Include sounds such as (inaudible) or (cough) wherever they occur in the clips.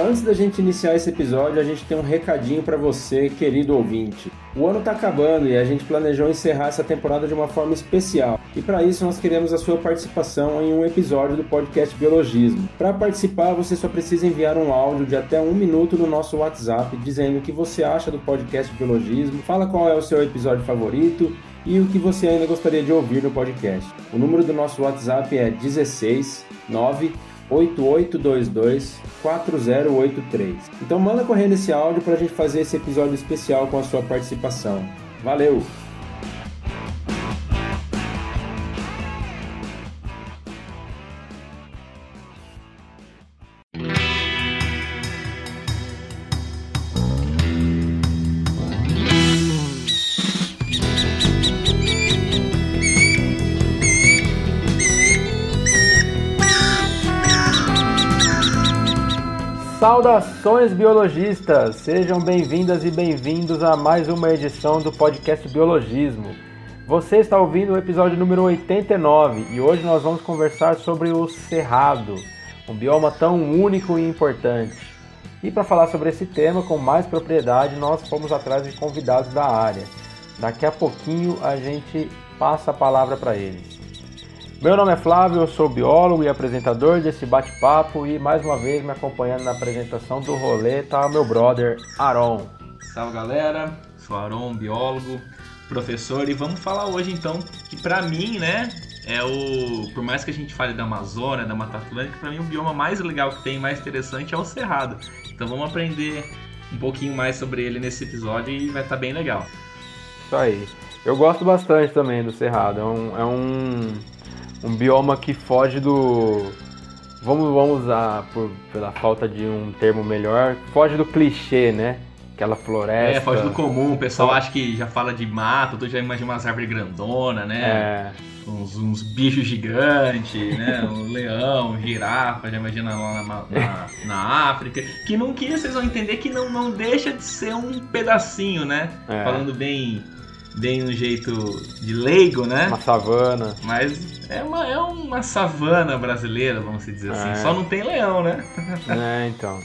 Antes da gente iniciar esse episódio, a gente tem um recadinho para você, querido ouvinte. O ano está acabando e a gente planejou encerrar essa temporada de uma forma especial. E para isso nós queremos a sua participação em um episódio do podcast Biologismo. Para participar, você só precisa enviar um áudio de até um minuto no nosso WhatsApp dizendo o que você acha do podcast Biologismo, fala qual é o seu episódio favorito e o que você ainda gostaria de ouvir no podcast. O número do nosso WhatsApp é 16 9 8822 4083. Então manda correndo esse áudio para a gente fazer esse episódio especial com a sua participação. Valeu! Saudações biologistas! Sejam bem-vindas e bem-vindos a mais uma edição do podcast Biologismo. Você está ouvindo o episódio número 89 e hoje nós vamos conversar sobre o cerrado, um bioma tão único e importante. E para falar sobre esse tema com mais propriedade, nós fomos atrás de convidados da área. Daqui a pouquinho a gente passa a palavra para eles. Meu nome é Flávio, eu sou biólogo e apresentador desse bate-papo e mais uma vez me acompanhando na apresentação do rolê tá meu brother Aron. Salve galera, sou Aron, biólogo, professor e vamos falar hoje então que para mim, né, é o por mais que a gente fale da Amazônia, da Mata Atlântica, para mim o bioma mais legal que tem, mais interessante é o cerrado. Então vamos aprender um pouquinho mais sobre ele nesse episódio e vai estar tá bem legal. Isso aí. Eu gosto bastante também do cerrado. É um, é um um bioma que foge do. Vamos, vamos usar, por, pela falta de um termo melhor, foge do clichê, né? Aquela floresta. É, foge do comum. O pessoal acha que já fala de mato, tu já imagina umas árvores grandonas, né? É. Uns, uns, bichos gigantes, né? (laughs) Um leão, um girafa, já imagina lá na, na, na, África. Que não que vocês vão entender que não, não deixa de ser um pedacinho, né? É. Falando bem bem um jeito de leigo, né? Uma savana. Mas é uma, é uma savana brasileira, vamos dizer assim. É. Só não tem leão, né? (laughs) É, então.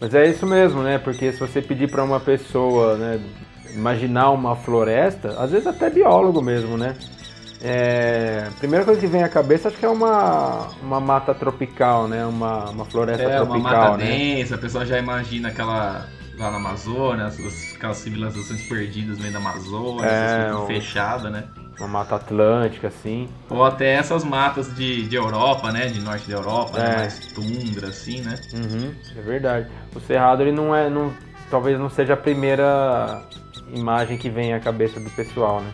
Mas é isso mesmo, né? Porque se você pedir para uma pessoa, né, imaginar uma floresta, às vezes até biólogo mesmo, né? É, a primeira coisa que vem à cabeça acho que é uma, uma mata tropical, né? Uma, uma floresta é, tropical, uma mata né? densa, a pessoa já imagina aquela lá na Amazônia, aquelas civilizações perdidas no meio da Amazônia, é, essas fechadas, né? Uma mata atlântica, assim. Ou até essas matas de, de Europa, né? De norte da Europa, né? é. né? mais tundra, assim, né? Uhum, é verdade. O Cerrado, ele não é. Não, talvez não seja a primeira imagem que vem à cabeça do pessoal, né?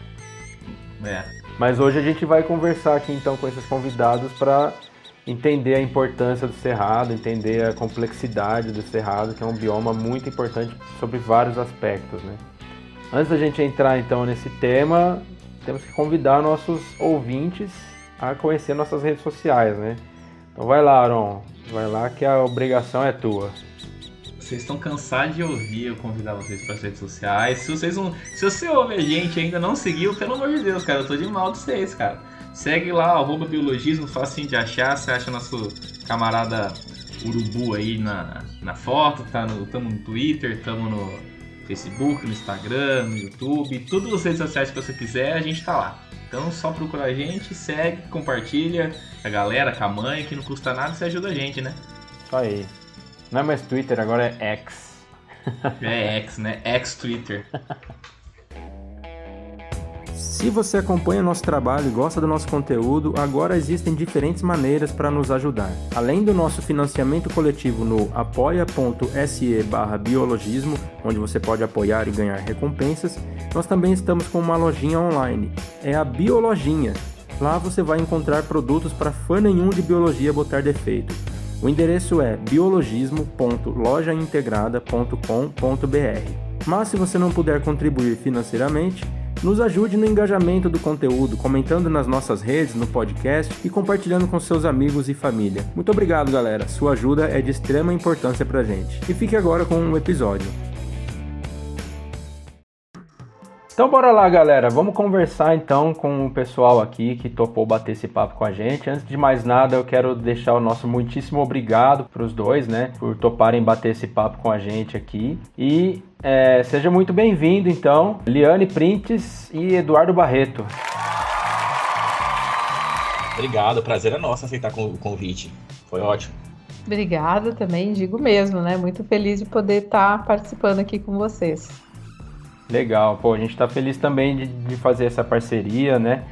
É. Mas hoje a gente vai conversar aqui então com esses convidados para entender a importância do cerrado, entender a complexidade do cerrado, que é um bioma muito importante sobre vários aspectos, né? Antes da gente entrar então nesse tema, temos que convidar nossos ouvintes a conhecer nossas redes sociais, né? Então vai lá, Aaron, vai lá que a obrigação é tua. Vocês estão cansados de ouvir eu convidar vocês para as redes sociais. Se vocês não, se você ouve a gente e ainda não seguiu, pelo amor de Deus, cara, eu tô de mal de vocês, cara. Segue lá, arroba biologismo, facinho de achar. Você acha nosso camarada urubu aí na, na foto, tá no, tamo no Twitter, tamo no Facebook, no Instagram, no YouTube, todas as redes sociais que você quiser, a gente tá lá. Então só procura a gente, segue, compartilha com a galera, com a mãe, que não custa nada, você ajuda a gente, né? Isso aí. Não é mais Twitter, agora é X. É X, né? X-Twitter. (laughs) Se você acompanha nosso trabalho e gosta do nosso conteúdo, agora existem diferentes maneiras para nos ajudar. Além do nosso financiamento coletivo no apoia.se biologismo, onde você pode apoiar e ganhar recompensas, nós também estamos com uma lojinha online. É a Biologinha. Lá você vai encontrar produtos para fã nenhum de biologia botar defeito. O endereço é biologismo.lojaintegrada.com.br. Mas se você não puder contribuir financeiramente, nos ajude no engajamento do conteúdo, comentando nas nossas redes, no podcast e compartilhando com seus amigos e família. Muito obrigado, galera. Sua ajuda é de extrema importância pra gente. E fique agora com o um episódio. Então bora lá, galera. Vamos conversar então com o pessoal aqui que topou bater esse papo com a gente. Antes de mais nada, eu quero deixar o nosso muitíssimo obrigado para os dois, né, por toparem bater esse papo com a gente aqui. E é, seja muito bem-vindo, então, Liane Printes e Eduardo Barreto. Obrigado, o prazer é nosso aceitar o convite. Foi ótimo. Obrigada também, digo mesmo, né? Muito feliz de poder estar participando aqui com vocês. Legal, pô, a gente está feliz também de, de, fazer essa parceria, né?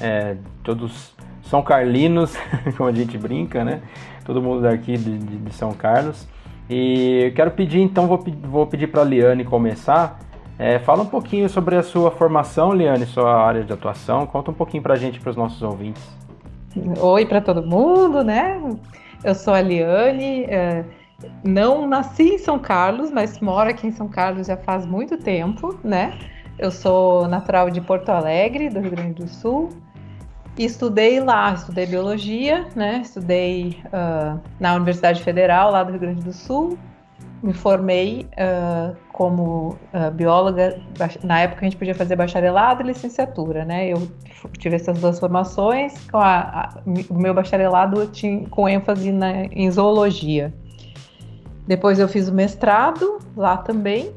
É, todos são carlinos, (laughs) como a gente brinca, né? Todo mundo daqui de, de, de São Carlos. E eu quero pedir, então, vou, vou pedir para a Liane começar. É, fala um pouquinho sobre a sua formação, Liane, sua área de atuação. Conta um pouquinho para a gente, para os nossos ouvintes. Oi para todo mundo, né? Eu sou a Liane. É não nasci em São Carlos, mas moro aqui em São Carlos já faz muito tempo, né? Eu sou natural de Porto Alegre, do Rio Grande do Sul. E estudei lá, estudei biologia, né? Estudei uh, na Universidade Federal, lá do Rio Grande do Sul. Me formei uh, como uh, bióloga. Na época a gente podia fazer bacharelado e licenciatura, né? Eu tive essas duas formações. Com a, a, o meu bacharelado tinha, com ênfase na, em zoologia. Depois eu fiz o mestrado lá também,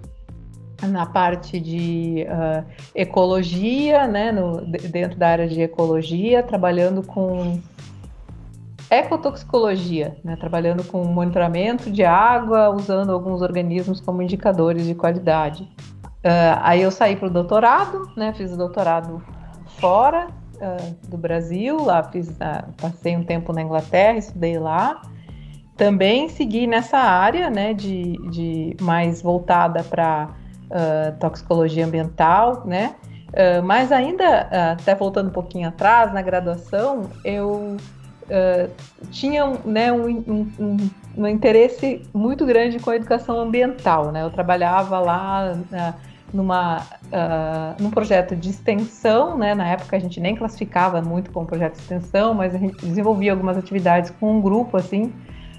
na parte de uh, ecologia, né, no, dentro da área de ecologia, trabalhando com ecotoxicologia, né, trabalhando com monitoramento de água, usando alguns organismos como indicadores de qualidade. Uh, aí eu saí para o doutorado, né, fiz o doutorado fora uh, do Brasil, lá fiz, passei um tempo na Inglaterra, estudei lá. Também segui nessa área, né, de, de mais voltada para uh, toxicologia ambiental, né, uh, mas ainda, uh, até voltando um pouquinho atrás, na graduação, eu tinha né, um, um, um, um, interesse muito grande com a educação ambiental, né, eu trabalhava lá numa, uh, num projeto de extensão, né? Na época a gente nem classificava muito como projeto de extensão, mas a gente desenvolvia algumas atividades com um grupo assim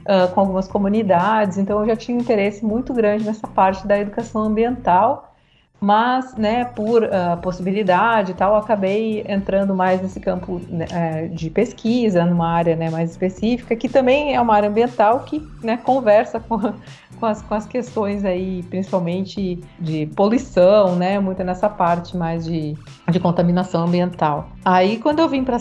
uh, com algumas comunidades, então eu já tinha um interesse muito grande nessa parte da educação ambiental, mas, né, por uh, possibilidade e tal, acabei entrando mais nesse campo né, de pesquisa, numa área né, mais específica, que também é uma área ambiental que né, conversa com, (laughs) com, as, com as questões aí, principalmente de poluição, né, muito nessa parte mais de, de contaminação ambiental. Aí, quando eu vim para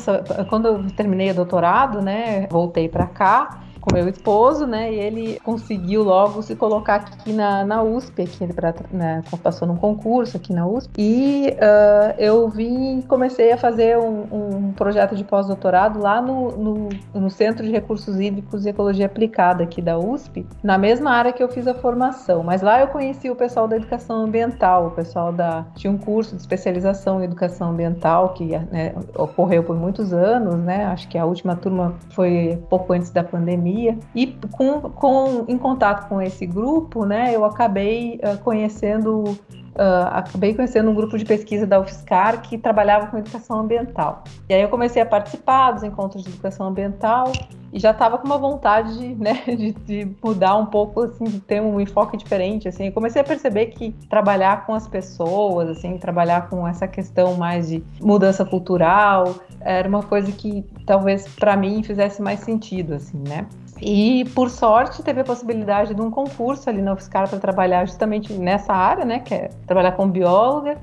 quando eu terminei o doutorado, né, voltei para cá, com meu esposo, né? E ele conseguiu logo se colocar aqui na, na USP, aqui pra, né, passou num concurso aqui na USP. E uh, eu vim comecei a fazer um, um projeto de pós-doutorado lá no, no, no, Centro de Recursos Hídricos e Ecologia Aplicada aqui da USP, na mesma área que eu fiz a formação. Mas lá eu conheci o pessoal da educação ambiental, o pessoal da tinha um curso de especialização em educação ambiental que né, ocorreu por muitos anos, né? Acho que a última turma foi pouco antes da pandemia pandemia. E com, com, em contato com esse grupo, né, eu acabei uh, conhecendo Uh, acabei conhecendo um grupo de pesquisa da UFSCar que trabalhava com educação ambiental. E aí eu comecei a participar dos encontros de educação ambiental e já estava com uma vontade de, né, (laughs) de, de, mudar um pouco, assim, de ter um enfoque diferente, assim. Eu comecei a perceber que trabalhar com as pessoas, assim, trabalhar com essa questão mais de mudança cultural, era uma coisa que talvez para mim fizesse mais sentido, assim, né? E, por sorte, teve a possibilidade de um concurso ali na UFSCar para trabalhar justamente nessa área, né, que é trabalhar como bióloga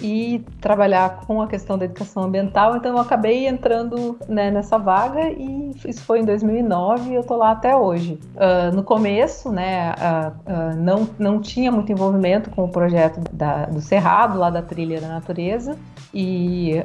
e trabalhar com a questão da educação ambiental. Então, eu acabei entrando né, nessa vaga e isso foi em 2009 e eu tô lá até hoje. Uh, no começo, né, uh, uh, não, não tinha muito envolvimento com o projeto da, do Cerrado, lá da Trilha da Natureza, e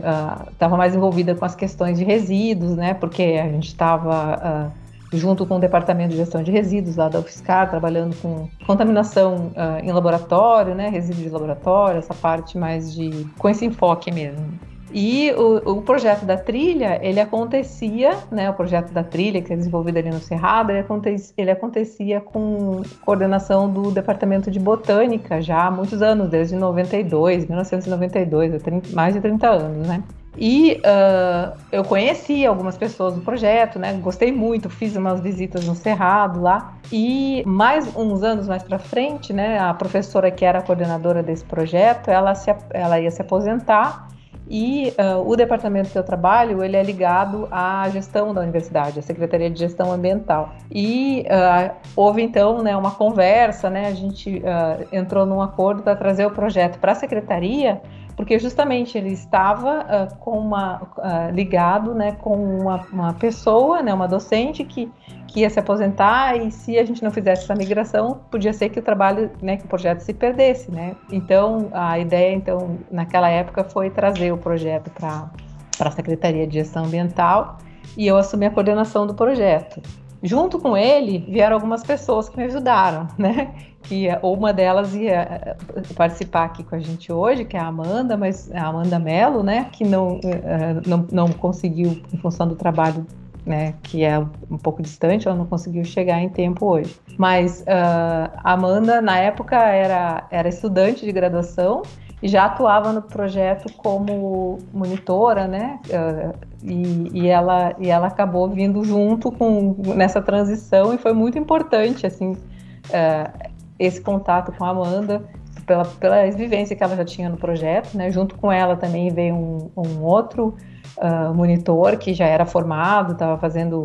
estava mais envolvida com as questões de resíduos, né, porque a gente estava junto com o Departamento de Gestão de Resíduos lá da UFSCar, trabalhando com contaminação uh, em laboratório, né, resíduos de laboratório, essa parte mais de com esse enfoque mesmo. E o, o, projeto da trilha, ele acontecia, né, o projeto da trilha, que é desenvolvido ali no Cerrado, ele acontecia, ele acontecia com coordenação do Departamento de Botânica já há muitos anos, desde 92, 1992, mais de 30 anos, né? E uh, eu conheci algumas pessoas do projeto, né? Gostei muito, fiz umas visitas no Cerrado lá. E mais uns anos mais para frente, né? A professora que era coordenadora desse projeto, ela, se, ela ia se aposentar e uh, o departamento que eu trabalho, ele é ligado à gestão da universidade, à Secretaria de Gestão Ambiental. E uh, houve então né, uma conversa, né, a gente entrou num acordo para trazer o projeto para a secretaria porque justamente ele estava uh, com uma, uh, ligado né, com uma, uma, pessoa, né, uma docente que, que ia se aposentar e se a gente não fizesse essa migração, podia ser que o trabalho, né, que o projeto se perdesse, né? Então, a ideia, então, naquela época foi trazer o projeto para a Secretaria de Gestão Ambiental e eu assumi a coordenação do projeto. Junto com ele vieram algumas pessoas que me ajudaram, (laughs) né? Que uma delas ia eh, participar aqui com a gente hoje, que é a Amanda, mas a Amanda Mello, né? Que não, eh, não, não conseguiu, em função do trabalho né, que é um pouco distante, ela não conseguiu chegar em tempo hoje. Mas uh, Amanda, na época, era, era estudante de graduação já atuava no projeto como monitora, né? Uh, e, e, ela, e ela acabou vindo junto com nessa transição e foi muito importante, assim, uh, esse contato com a Amanda pela, pela vivência que ela já tinha no projeto, né? Junto com ela também veio um, um outro uh, monitor que já era formado, estava fazendo,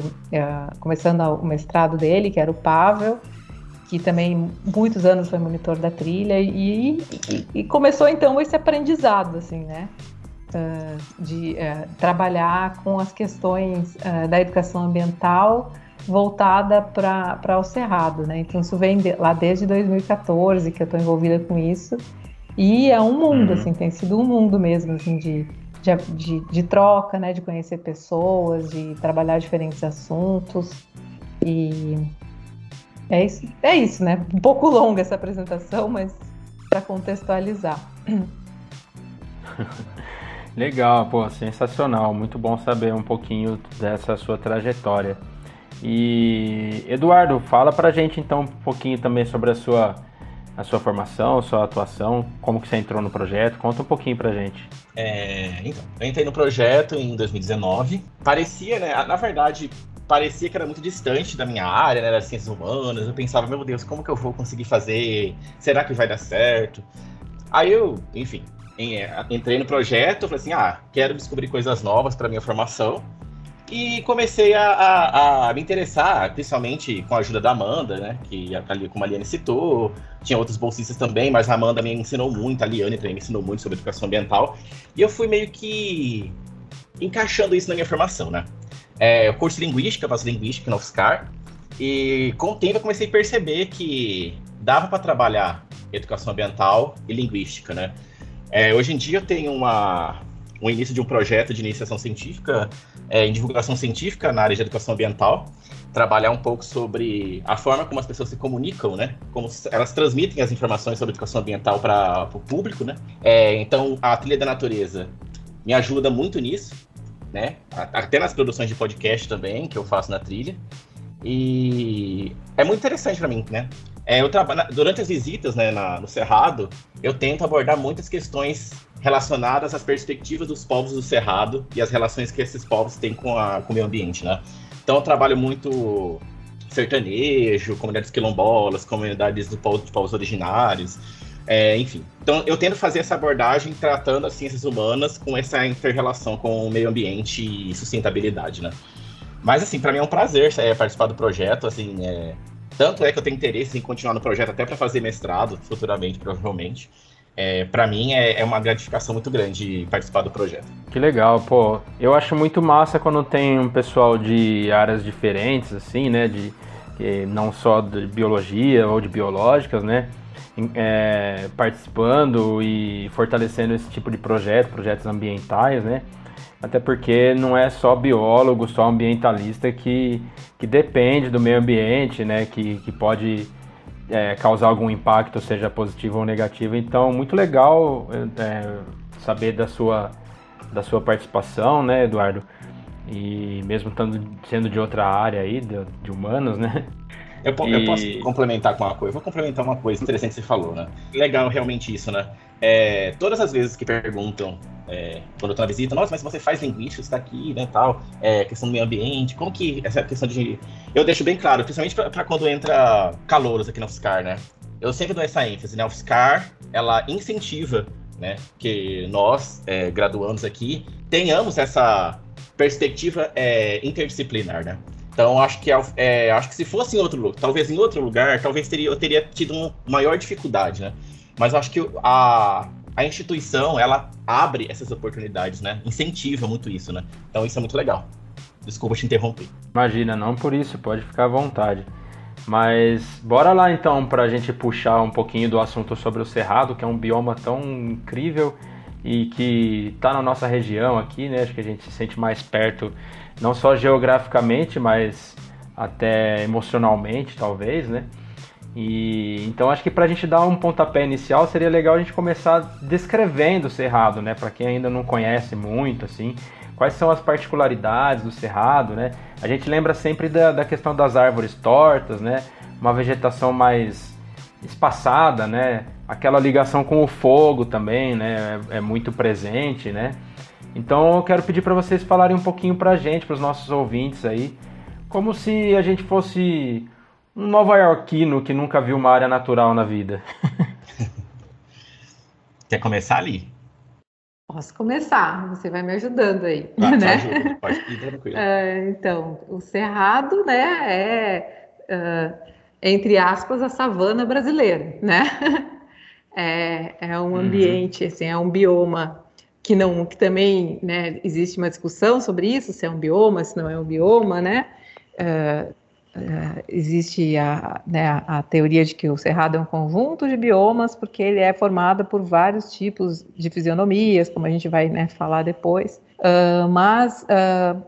começando o mestrado dele, que era o Pavel, que também muitos anos foi monitor da trilha e, e, e começou então esse aprendizado assim né? Uh, de uh, trabalhar com as questões uh, da educação ambiental voltada para o cerrado né? Então isso vem de, lá desde 2014 que eu estou envolvida com isso. E é um mundo uhum. assim tem sido um mundo mesmo assim de de, de, de troca né? De conhecer pessoas de trabalhar diferentes assuntos. E é isso, é isso, né? Um pouco longa essa apresentação, mas para contextualizar. (laughs) Legal, pô, sensacional. Muito bom saber um pouquinho dessa sua trajetória. E Eduardo, fala pra gente então um pouquinho também sobre a sua a sua formação, a sua atuação, como que você entrou no projeto, conta um pouquinho pra gente. É, então, eu entrei no projeto em 2019. Parecia, né, na verdade, parecia que era muito distante da minha área, né, das ciências humanas. Eu pensava, meu Deus, como que eu vou conseguir fazer? Será que vai dar certo? Aí eu, enfim, é, entrei no projeto, falei assim, ah, quero descobrir coisas novas para minha formação. E comecei a, a, a, me interessar, principalmente com a ajuda da Amanda, né? Que ali, como a Liane citou, tinha outros bolsistas também, mas a Amanda me ensinou muito, a Liane também me ensinou muito sobre educação ambiental. E eu fui meio que encaixando isso na minha formação, né? É, curso linguística, eu linguística no UFSCar. E com o tempo eu comecei a perceber que dava para trabalhar educação ambiental e linguística, né? É, hoje em dia eu tenho uma, um início de um projeto de iniciação científica é, em divulgação científica na área de educação ambiental, trabalhar um pouco sobre a forma como as pessoas se comunicam, né? Como elas transmitem as informações sobre educação ambiental para o público, né? É, então a trilha da natureza me ajuda muito nisso né? Até nas produções de podcast também, que eu faço na trilha. E é muito interessante para mim, né? É, eu trabalho durante as visitas né, na, no Cerrado, eu tento abordar muitas questões relacionadas às perspectivas dos povos do Cerrado e as relações que esses povos têm com, a, com o meio ambiente, né? Então eu trabalho muito sertanejo, comunidades quilombolas, comunidades do povo, de povos originários, é, enfim, então eu tento fazer essa abordagem tratando as ciências humanas com essa inter-relação com o meio ambiente e sustentabilidade, né? Mas assim, para mim é um prazer é, participar do projeto, assim, é... tanto é que eu tenho interesse em continuar no projeto até para fazer mestrado futuramente, provavelmente. É, para mim é, é, uma gratificação muito grande participar do projeto. Que legal, pô. Eu acho muito massa quando tem um pessoal de áreas diferentes, assim, né? De, não só de biologia ou de biológicas, né? É, participando e fortalecendo esse tipo de projeto, projetos ambientais, né? Até porque não é só biólogo, só ambientalista que, que depende do meio ambiente, né? Que, que pode é, causar algum impacto, seja positivo ou negativo. Então, muito legal é, saber da sua, da sua participação, né, Eduardo? E mesmo estando, sendo de outra área aí, de, de humanos, né? Eu, e... eu, posso complementar com uma coisa. vou complementar uma coisa interessante que você falou, né? Legal realmente isso, né? É, todas as vezes que perguntam é, quando eu tô na visita, nossa, mas você faz linguística, está aqui, né, tal, é, questão do meio ambiente, como que essa questão de... Eu deixo bem claro, principalmente para quando entra calouros aqui na UFSCar, né, eu sempre dou essa ênfase, né, a UFSCar, ela incentiva, né, que nós, é, graduandos aqui, tenhamos essa perspectiva é, interdisciplinar, né. Então, acho que, é, acho que se fosse em outro lugar, talvez em outro lugar, talvez teria, eu teria tido uma maior dificuldade, né. Mas acho que a, a instituição, ela abre essas oportunidades, né? Incentiva muito isso, né? Então isso é muito legal. Desculpa te interromper. Imagina, não por isso, pode ficar à vontade. Mas bora lá então para a gente puxar um pouquinho do assunto sobre o Cerrado, que é um bioma tão incrível e que está na nossa região aqui, né? Acho que a gente se sente mais perto, não só geograficamente, mas até emocionalmente, talvez, né? E então acho que para a gente dar um pontapé inicial seria legal a gente começar descrevendo o cerrado, né? Para quem ainda não conhece muito, assim, quais são as particularidades do cerrado, né? A gente lembra sempre da, da questão das árvores tortas, né? Uma vegetação mais espaçada, né? Aquela ligação com o fogo também, né? É, é muito presente, né? Então eu quero pedir para vocês falarem um pouquinho para a gente, para os nossos ouvintes aí, como se a gente fosse um nova-iorquino que nunca viu uma área natural na vida. (laughs) Quer começar ali? Posso começar, você vai me ajudando aí, ah, né? Pode ir (laughs) tranquilo. Uh, então, o cerrado, né, é uh, entre aspas a savana brasileira, né? (laughs) É, é um uhum. ambiente, uhum. assim, é um bioma que não, que também, né, existe uma discussão sobre isso, se é um bioma, se não é um bioma, né? Uh, Uh, existe a, né, a, teoria de que o cerrado é um conjunto de biomas, porque ele é formado por vários tipos de fisionomias, como a gente vai né, falar depois. Uh, mas, uh,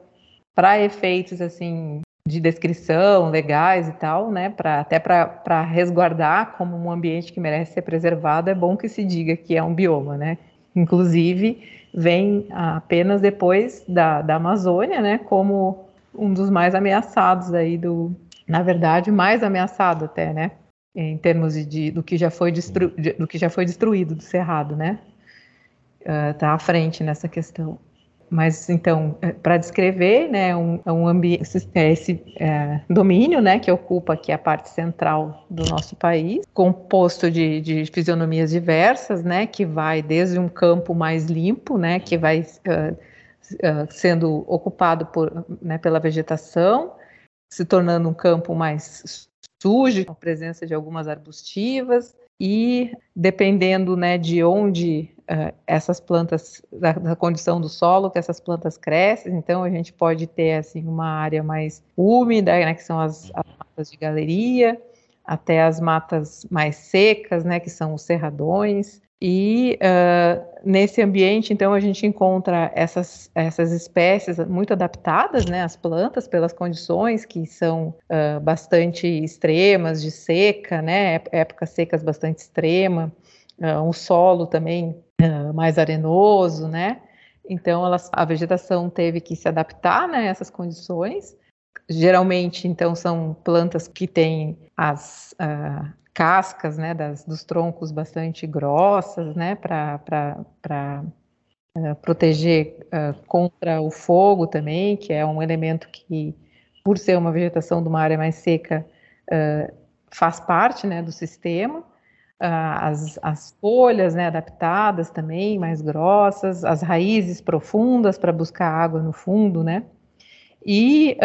para efeitos assim de descrição legais e tal, né, pra, até para resguardar como um ambiente que merece ser preservado, é bom que se diga que é um bioma, né? Inclusive, vem apenas depois da, da Amazônia, né, como um dos mais ameaçados aí do, na verdade, mais ameaçado até, né? Em termos de, do que já foi destru, do que já foi destruído do cerrado, né? Está uh, à frente nessa questão. Mas então, é, para descrever, né, um, é um ambiente, é esse é, domínio, né, que ocupa aqui a parte central do nosso país, composto de, de fisionomias diversas, né, que vai desde um campo mais limpo, né, que vai uh, uh, sendo ocupado por, né, pela vegetação, se tornando um campo mais sujo, com a presença de algumas arbustivas, e dependendo né, de onde uh, essas plantas, da, da, condição do solo que essas plantas crescem, então a gente pode ter assim uma área mais úmida, né, que são as, as matas de galeria, até as matas mais secas, né, que são os cerradões, e uh, nesse ambiente, então, a gente encontra essas, essas espécies muito adaptadas, né, as plantas, pelas condições que são uh, bastante extremas, de seca, né, épocas secas bastante extrema, uh, um solo também mais arenoso, né, então elas, a vegetação teve que se adaptar né, a essas condições. Geralmente, então, são plantas que têm as cascas né, das, dos troncos bastante grossas, né, para uh, proteger uh, contra o fogo também, que é um elemento que, por ser uma vegetação de uma área mais seca, uh, faz parte né, do sistema. As, as, folhas né, adaptadas também, mais grossas, as raízes profundas para buscar água no fundo, né? E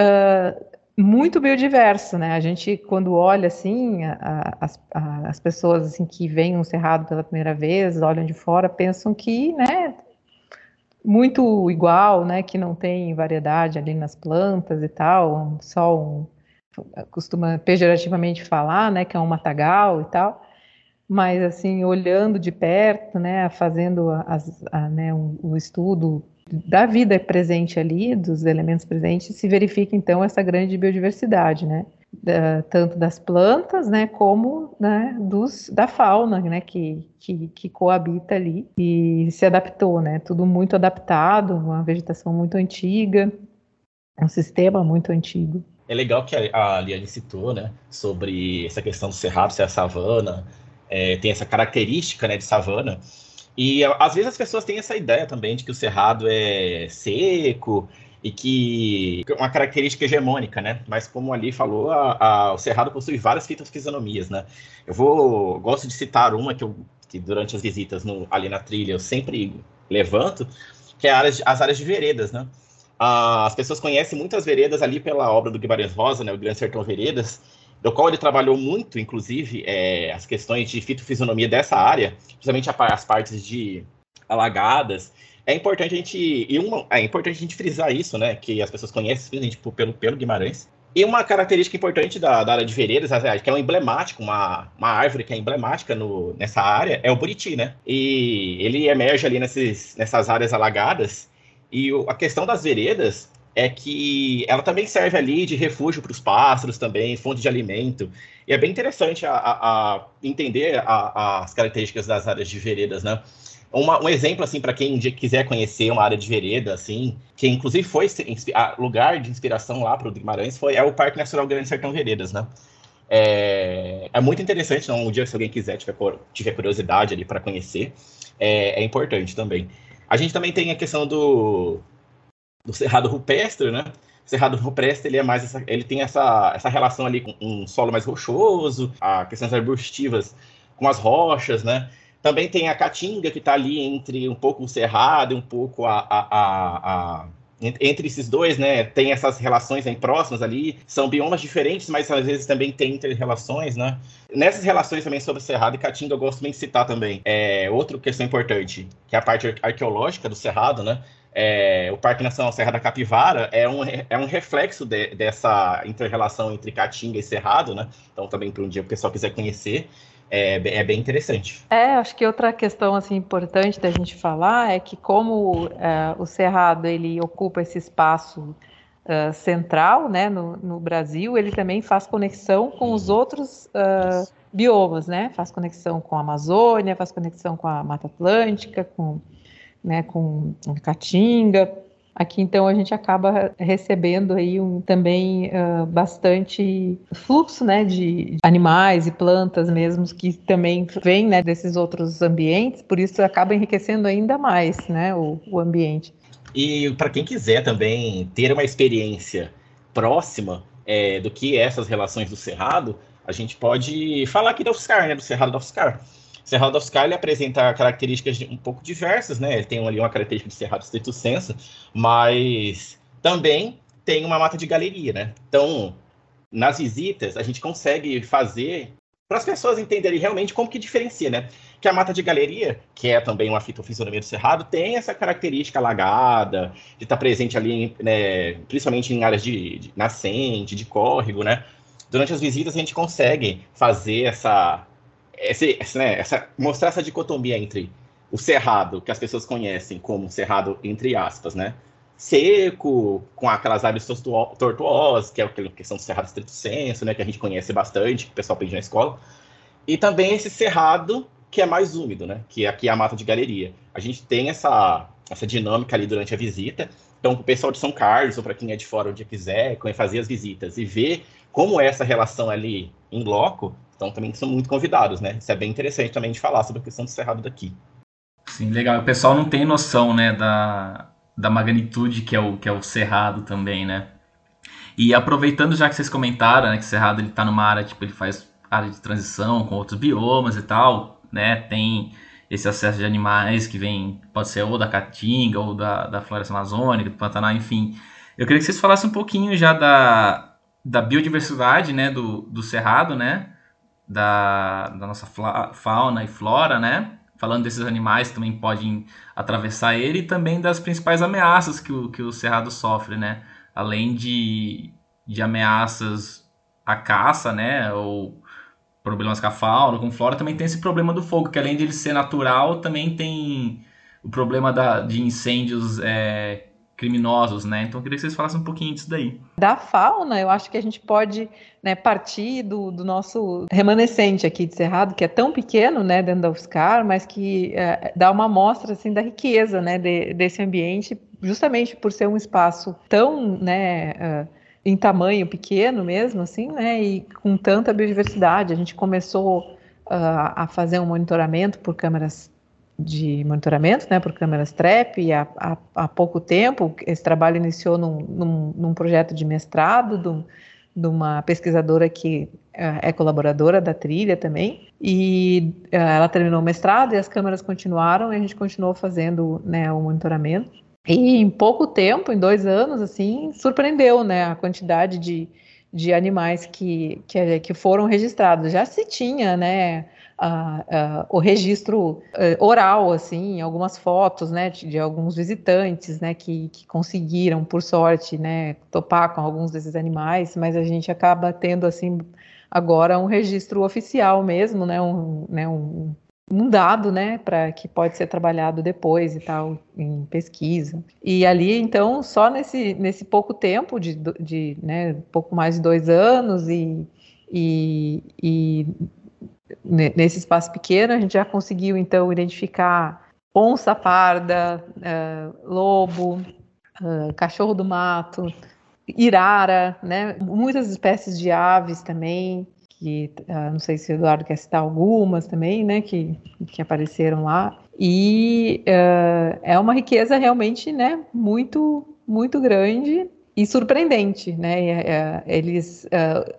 muito biodiverso, né? A gente, quando olha assim, a, a, as, a, as pessoas assim, que veem um cerrado pela primeira vez, olham de fora, pensam que, né, muito igual, né, que não tem variedade ali nas plantas e tal, só um, costuma pejorativamente falar, né, que é um matagal e tal, mas assim, olhando de perto, né, fazendo as, né, um, o estudo da vida presente ali, dos elementos presentes, se verifica então essa grande biodiversidade, né? Da, tanto das plantas, né, como né, dos, da fauna, né, que, que, que, coabita ali e se adaptou, né, tudo muito adaptado, uma vegetação muito antiga, um sistema muito antigo. É legal que a Liane citou, né, sobre essa questão do cerrado ser a savana, é, tem essa característica, né, de savana, E às vezes as pessoas têm essa ideia também de que o cerrado é seco e que uma característica hegemônica, né? Mas como ali falou, a, a, o cerrado possui várias fitofisionomias, né? Eu vou gosto de citar uma que, eu, que durante as visitas no, ali na trilha eu sempre levanto, que é áreas, as áreas de veredas, né? Ah, as pessoas conhecem muitas veredas ali pela obra do Guimarães Rosa, né? O Grande Sertão Veredas, do qual ele trabalhou muito, inclusive, é, as questões de fitofisionomia dessa área, principalmente as partes de alagadas. É importante a gente e uma, é importante a gente frisar isso, né? Que as pessoas conhecem simplesmente pelo, pelo Guimarães. E uma característica importante da, da área de veredas, que é um emblemático, uma, uma árvore que é emblemática no, nessa área, é o buriti, né? E ele emerge ali nesses, nessas áreas alagadas. E o, a questão das veredas é que ela também serve ali de refúgio para os pássaros também, fonte de alimento. E é bem interessante a, a, a entender a, as características das áreas de veredas, né? Uma, um exemplo, assim, para quem quiser conhecer uma área de vereda, assim, que inclusive foi lugar de inspiração lá para o Guimarães, foi, é o Parque Nacional Grande Sertão Veredas, né? É, é muito interessante, então, um dia, se alguém quiser, tiver, tiver curiosidade ali para conhecer, é, é importante também. A gente também tem a questão do, do cerrado rupestre, né? O cerrado rupestre ele é mais essa, ele tem essa, essa relação ali com um solo mais rochoso, a questões arbustivas com as rochas, né? Também tem a caatinga que está ali entre um pouco o cerrado e um pouco a, a, a, a entre esses dois, né, tem essas relações bem próximas ali, são biomas diferentes, mas às vezes também tem interrelações, né? Nessas relações também sobre Cerrado e Caatinga, eu gosto bem de citar também. É, outra questão importante, que é a parte arqueológica do Cerrado, né? É, o Parque Nacional Serra da Capivara é um, é um reflexo de, dessa inter-relação entre Caatinga e Cerrado, né? Então, também para um dia o pessoal quiser conhecer, é, é, bem interessante. É, acho que outra questão assim importante da gente falar é que como é, o Cerrado ele ocupa esse espaço uh, central, né, no, no, Brasil, ele também faz conexão com os outros uh, biomas, né? Faz conexão com a Amazônia, faz conexão com a Mata Atlântica, com né, com caatinga. Aqui, então, a gente acaba recebendo aí um, também uh, bastante fluxo né, de animais e plantas mesmo que também vêm né, desses outros ambientes, por isso acaba enriquecendo ainda mais né, o, o ambiente. E para quem quiser também ter uma experiência próxima é, do que essas relações do Cerrado, a gente pode falar aqui da UFSCar, né, do Cerrado da UFSCar. Cerrado of Sky apresenta características um pouco diversas, né? Ele tem ali uma característica de cerrado estrito senso, mas também tem uma mata de galeria, né? Então, nas visitas, a gente consegue fazer para as pessoas entenderem realmente como que diferencia, né? Que a mata de galeria, que é também uma fitofisionomia do cerrado, tem essa característica alagada, de estar presente ali, né, principalmente em áreas de, de nascente, de córrego, né? Durante as visitas a gente consegue fazer essa esse, esse, né, essa, mostrar essa dicotomia entre o cerrado, que as pessoas conhecem como cerrado, entre aspas, né? Seco, com aquelas árvores tortuosas, que é a questão do cerrado estrito senso, né? Que a gente conhece bastante, que o pessoal aprende na escola. E também esse cerrado que é mais úmido, né? Que aqui é a mata de galeria. A gente tem essa, essa dinâmica ali durante a visita. Então, o pessoal de São Carlos, ou para quem é de fora, onde quiser, fazer as visitas e ver como é essa relação ali em loco, então também são muito convidados, né? Isso é bem interessante também de falar sobre a questão do cerrado daqui. Sim, legal. O pessoal não tem noção, né, da, da magnitude que é o que é o cerrado também, né? E aproveitando já que vocês comentaram, né, que o cerrado ele tá numa área tipo ele faz área de transição com outros biomas e tal, né? Tem esse acesso de animais que vem, pode ser ou da Caatinga ou da, da floresta amazônica, do Pantanal, enfim. Eu queria que vocês falassem um pouquinho já da, da biodiversidade, né, do, do cerrado, né? Da, da nossa fauna e flora, né? Falando desses animais que também podem atravessar ele e também das principais ameaças que o, que o Cerrado sofre, né? Além de, de ameaças à caça, né? Ou problemas com a fauna, com flora, também tem esse problema do fogo, que além de ele ser natural, também tem o problema da, de incêndios é, criminosos, né? Então eu queria que vocês falassem um pouquinho disso daí. Da fauna, eu acho que a gente pode né, partir do, do, nosso remanescente aqui de Cerrado, que é tão pequeno, né, dentro da UFSCar, mas que é, dá uma amostra, assim, da riqueza, né, de, desse ambiente, justamente por ser um espaço tão, né, uh, em tamanho pequeno mesmo, assim, né, e com tanta biodiversidade. A gente começou uh, a fazer um monitoramento por câmeras de monitoramento, né, por câmeras TREP, e há, há, há pouco tempo esse trabalho iniciou num, num, num projeto de mestrado do, de uma pesquisadora que é, é colaboradora da trilha também, e é, ela terminou o mestrado e as câmeras continuaram e a gente continuou fazendo né, o monitoramento. E em pouco tempo, em dois anos, assim, surpreendeu né, a quantidade de, de animais que, que, que foram registrados. Já se tinha, né, o registro uh, oral, assim, algumas fotos, né, de, de, alguns visitantes, né, que, que conseguiram, por sorte, né, topar com alguns desses animais, mas a gente acaba tendo, assim, agora um registro oficial mesmo, né, um, né, um, um dado, né, para que pode ser trabalhado depois e tal em pesquisa. E ali, então, só nesse, nesse pouco tempo de, de né, pouco mais de dois anos e, e, e nesse espaço pequeno a gente já conseguiu então identificar onça parda, uh, lobo, uh, cachorro do mato, irara, né, muitas espécies de aves também que uh, não sei se o Eduardo quer citar algumas também, né, que, que apareceram lá. E é uma riqueza realmente, né, muito, muito grande e surpreendente, né? E, uh, eles,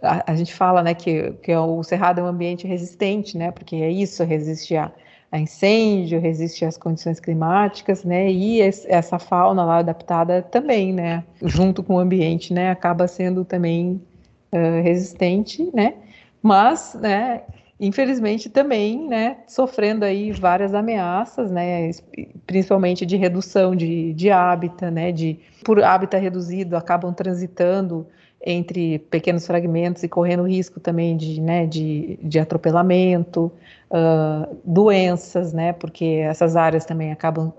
a, a, gente fala, né, que, que o cerrado é um ambiente resistente, né, porque é isso, resiste a, a incêndio, resiste às condições climáticas, né? E essa fauna lá adaptada também, né? Junto com o ambiente, né? Acaba sendo também uh, resistente, né? mas, né, infelizmente também, né, sofrendo aí várias ameaças, né, principalmente de redução de, de hábitat, né, de por hábitat reduzido acabam transitando entre pequenos fragmentos e correndo risco também de, né, de, de atropelamento, uh, doenças, né, porque essas áreas também acabam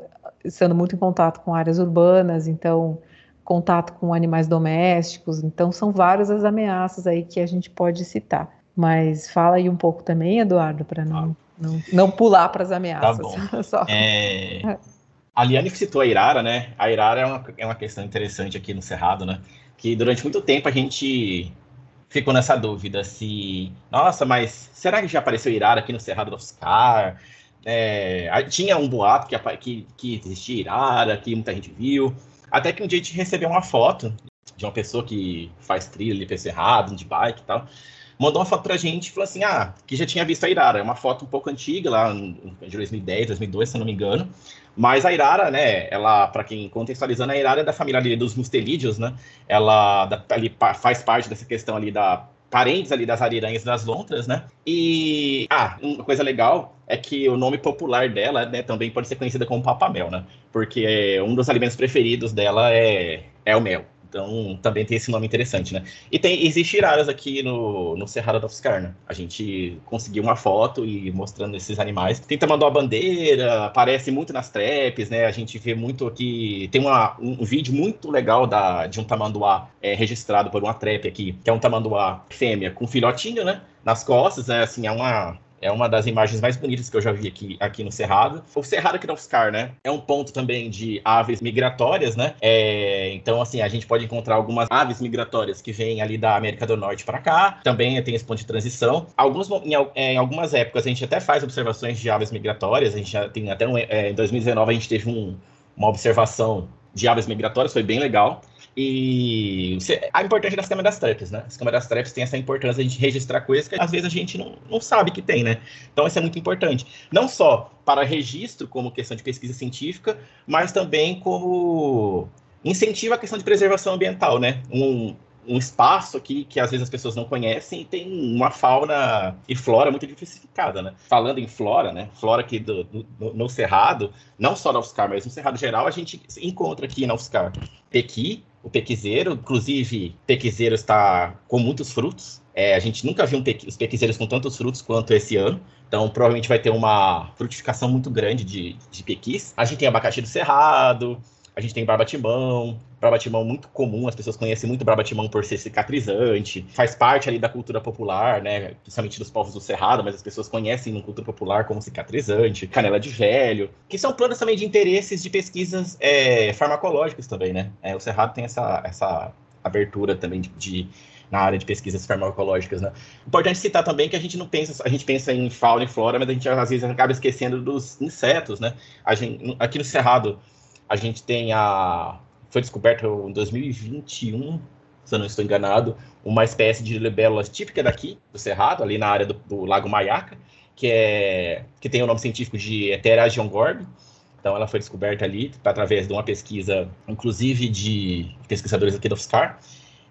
estando muito em contato com áreas urbanas, então contato com animais domésticos, então são várias as ameaças aí que a gente pode citar. Mas fala aí um pouco também, Eduardo, para não, não, não pular para as ameaças. Tá bom. (laughs) Só... É... A Liane citou a Irara, né? A Irara é uma, é uma questão interessante aqui no Cerrado, né? Que durante muito tempo a gente ficou nessa dúvida se, nossa, mas será que já apareceu Irara aqui no Cerrado do Oscar? É, tinha um boato que, que, que existia Irara, que muita gente viu. Até que um dia a gente recebeu uma foto de uma pessoa que faz trilha ali pelo Cerrado, de bike e tal mandou uma foto pra gente e falou assim: ah, que já tinha visto a Irara. É uma foto um pouco antiga, lá de 2010, 2002, se não me engano. Mas a Irara, né, ela, para quem contextualizando, a Irara é da família ali dos mustelídeos, né? Ela da, ali, faz parte dessa questão ali da parentes ali das ariranhas das lontras, né? E ah, uma coisa legal é que o nome popular dela, né, também pode ser conhecida como papamel, né? Porque um dos alimentos preferidos dela é, é o mel. Então, também tem esse nome interessante, né? E tem, existe iraras aqui no, no Cerrado do Oscar, né? A gente conseguiu uma foto e mostrando esses animais. Tem tamanduá bandeira, aparece muito nas traps, né? A gente vê muito aqui... Tem uma, um vídeo muito legal da, de um tamanduá é, registrado por uma trap aqui, que é um tamanduá fêmea com filhotinho, né? Nas costas, né? Assim, é uma, é uma das imagens mais bonitas que eu já vi aqui, aqui no Cerrado. O Cerrado Oscar, né? É um ponto também de aves migratórias, né? É, então, assim, a gente pode encontrar algumas aves migratórias que vêm ali da América do Norte para cá. Também tem esse ponto de transição. Alguns, em, em, algumas épocas a gente até faz observações de aves migratórias. A gente já tem até um, é, em 2019 a gente teve um, uma observação de aves migratórias, foi bem legal. E a importância das câmeras traps, né? As câmeras traps têm essa importância de registrar coisas que às vezes a gente não, não sabe que tem, né? Então isso é muito importante. Não só para registro, como questão de pesquisa científica, mas também como incentiva a questão de preservação ambiental, né? Um, um espaço aqui que às vezes as pessoas não conhecem e tem uma fauna e flora muito diversificada, né? Falando em flora, né? Flora aqui do, do, no Cerrado, não só na UFSCar, mas no Cerrado geral, a gente encontra aqui na UFSCar pequi, o pequizeiro, inclusive pequizeiro está com muitos frutos. É, a gente nunca viu um pequi, os pequizeiros com tantos frutos quanto esse ano. Então, provavelmente vai ter uma frutificação muito grande de, de pequis. A gente tem abacaxi do cerrado, a gente tem barbatimão, barbatimão muito comum, as pessoas conhecem muito barbatimão por ser cicatrizante, faz parte ali da cultura popular, né, principalmente dos povos do Cerrado, mas as pessoas conhecem no cultura popular como cicatrizante, canela de velho, que são plantas também de interesses de pesquisas é, farmacológicas também, né. É, o Cerrado tem essa, essa abertura também de, de na área de pesquisas farmacológicas, né? Importante citar também que a gente não pensa, a gente pensa em fauna e flora, mas a gente às vezes acaba esquecendo dos insetos, né? Gente, aqui no Cerrado, a gente tem a foi descoberto em 2021, se eu não estou enganado, uma espécie de libélula típica daqui do Cerrado, ali na área do, do Lago Maiaca, que é que tem o nome científico de Etheragion gorb. Então, ela foi descoberta ali através de uma pesquisa, inclusive de pesquisadores aqui do UFSCar.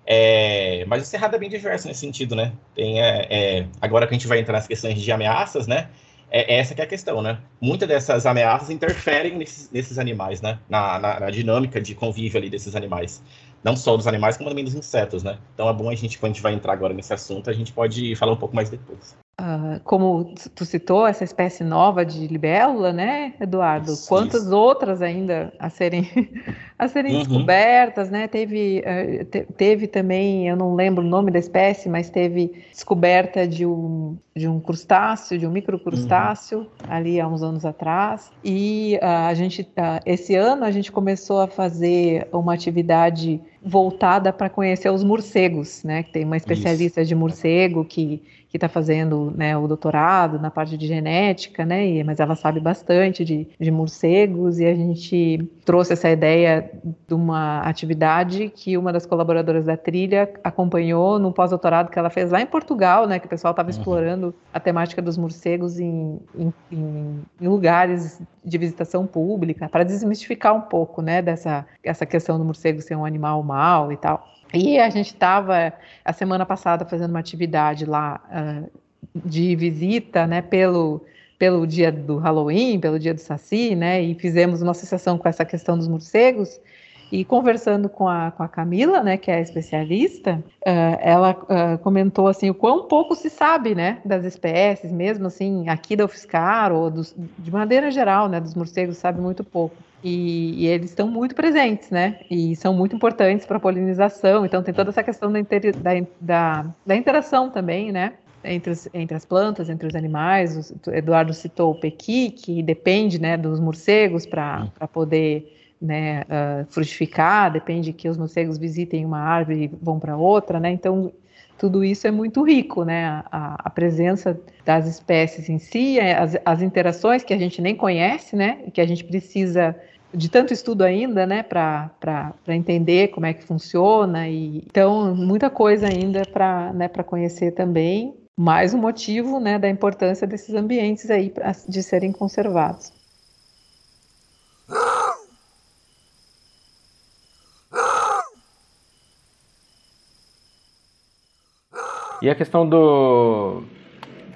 É, mas o Cerrado é bem diverso nesse sentido, né? Tem, é, é, agora que a gente vai entrar nas questões de ameaças, né? É, essa que é a questão, né? Muitas dessas ameaças interferem nesses, nesses animais, né? Na, na, na, dinâmica de convívio ali desses animais. Não só dos animais, como também dos insetos, né? Então é bom a gente, quando a gente vai entrar agora nesse assunto, a gente pode falar um pouco mais depois. Uh, como tu citou, essa espécie nova de libélula, né, Eduardo? Quantas outras ainda a serem, (laughs) a serem uhum. descobertas, né? Teve, uh, te, teve também, eu não lembro o nome da espécie, mas teve descoberta de um, de um crustáceo, de um microcrustáceo, uhum. ali há uns anos atrás. E uh, a gente, esse ano, a gente começou a fazer uma atividade voltada para conhecer os morcegos, né? Que tem uma especialista isso. de morcego que que está fazendo né, o doutorado na parte de genética, né, e, mas ela sabe bastante de, de morcegos, e a gente trouxe essa ideia de uma atividade que uma das colaboradoras da trilha acompanhou no pós-doutorado que ela fez lá em Portugal, né, que o pessoal estava uhum. explorando a temática dos morcegos em, em, em, em lugares de visitação pública, para desmistificar um pouco né, dessa essa questão do morcego ser um animal mau e tal. E a gente estava, a semana passada, fazendo uma atividade lá uh, de visita, né, pelo, pelo dia do Halloween, pelo dia do Saci, né, e fizemos uma associação com essa questão dos morcegos, e conversando com a, com a Camila, né, que é especialista, uh, ela uh, comentou assim o quão pouco se sabe, né, das espécies, mesmo assim aqui da UFSCar ou dos, de maneira geral, né, dos morcegos sabe muito pouco. E, e, eles estão muito presentes, né? E são muito importantes para a polinização. Então tem toda essa questão da, inter, da, da, da interação também, né? Entre, os, entre as plantas, entre os animais. O Eduardo citou o pequi, que depende né, dos morcegos para poder né, uh, frutificar, depende que os morcegos visitem uma árvore e vão para outra, né? Então tudo isso é muito rico, né? A, a presença das espécies em si, as, as, interações que a gente nem conhece, né? E que a gente precisa de tanto estudo ainda, né, para entender como é que funciona e então muita coisa ainda para né, conhecer também. Mais um motivo, né, da importância desses ambientes aí pra, de serem conservados. E a questão do,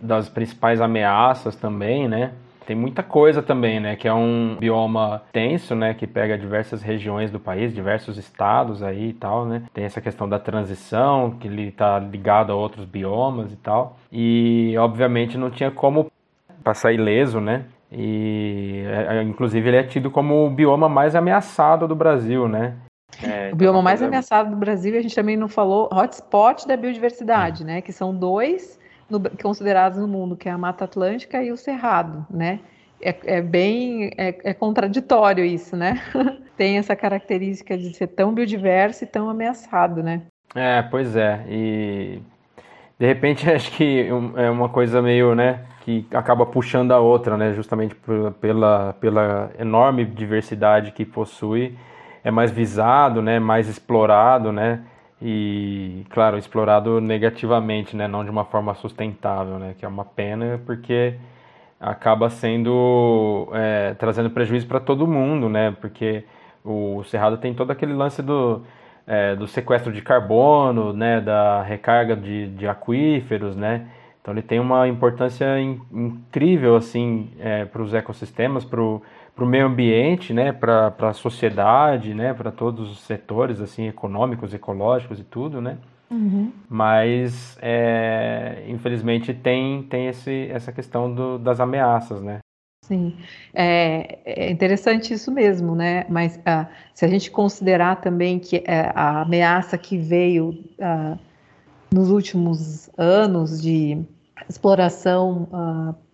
das principais ameaças também, né? Tem muita coisa também, né? Que é um bioma tenso, né? Que pega diversas regiões do país, diversos estados aí e tal, né? Tem essa questão da transição, que ele está ligado a outros biomas e tal. E, obviamente, não tinha como passar ileso, né? E, é, é, inclusive, ele é tido como o bioma mais ameaçado do Brasil, né? É, o bioma mais ameaçado do Brasil, e a gente também não falou, hotspot da biodiversidade, né? Que são dois no, considerados no mundo, que é a Mata Atlântica e o Cerrado, né? É, é bem é, é, contraditório isso, né? (laughs) Tem essa característica de ser tão biodiverso e tão ameaçado, né? É, pois é. E de repente (laughs) acho que é uma coisa meio, né, que acaba puxando a outra, né? Justamente pela, pela enorme diversidade que possui, é mais visado, né? Mais explorado, né? E, claro, explorado negativamente, né, não de uma forma sustentável, né, que é uma pena porque acaba sendo é, trazendo prejuízo para todo mundo, né, porque o Cerrado tem todo aquele lance do, é, do sequestro de carbono, né, da recarga de, de aquíferos, né, então ele tem uma importância in, incrível assim é, para os ecossistemas, para para o meio ambiente, né, para a sociedade, né, para todos os setores assim econômicos, ecológicos e tudo, né. Uhum. Mas é, infelizmente tem tem esse, essa questão do, das ameaças, né. Sim, é, é interessante isso mesmo, né? Mas uh, se a gente considerar também que uh, a ameaça que veio uh, nos últimos anos de exploração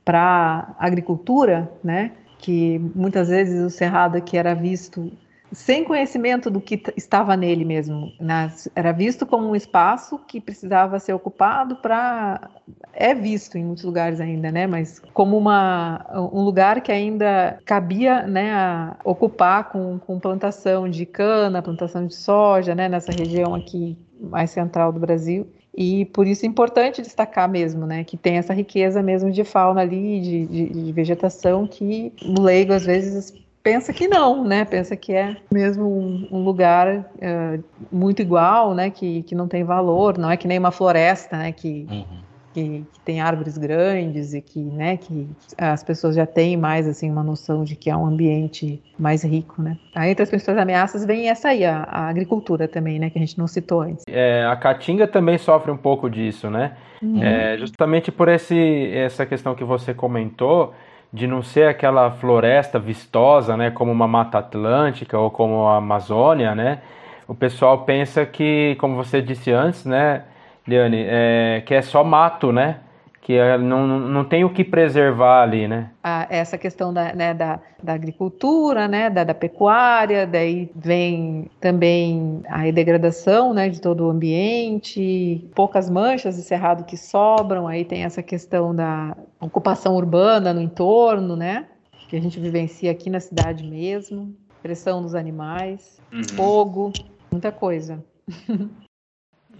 para agricultura, né? Que muitas vezes o cerrado que era visto sem conhecimento do que estava nele mesmo. Né? Era visto como um espaço que precisava ser ocupado para. É visto em muitos lugares ainda, né? Mas como uma, um lugar que ainda cabia né, ocupar com, com plantação de cana, plantação de soja, né? Nessa região aqui mais central do Brasil. E por isso é importante destacar mesmo, né, que tem essa riqueza mesmo de fauna ali, de, de, de vegetação, que o leigo às vezes pensa que não, né? Pensa que é mesmo um, um lugar uh, muito igual, né? Que, que não tem valor, não é que nem uma floresta, né? Que, uhum. Que, que, tem árvores grandes e que, né? Que as pessoas já têm mais assim uma noção de que é um ambiente mais rico, né? Aí, entre as principais ameaças vem essa aí, a, a, agricultura também, né? Que a gente não citou antes. É, a caatinga também sofre um pouco disso, né? Uhum. É, justamente por esse, essa questão que você comentou de não ser aquela floresta vistosa, né, como uma Mata Atlântica ou como a Amazônia, né? O pessoal pensa que, como você disse antes, né, Liane, é, que é só mato, né? que é, não, não tem o que preservar ali, né? Ah, essa questão da, né, da, da, agricultura, né, da, da, pecuária, daí vem também a degradação né, de todo o ambiente, poucas manchas de cerrado que sobram, aí tem essa questão da ocupação urbana no entorno, né? Que a gente vivencia aqui na cidade mesmo, pressão dos animais, uhum. fogo, muita coisa.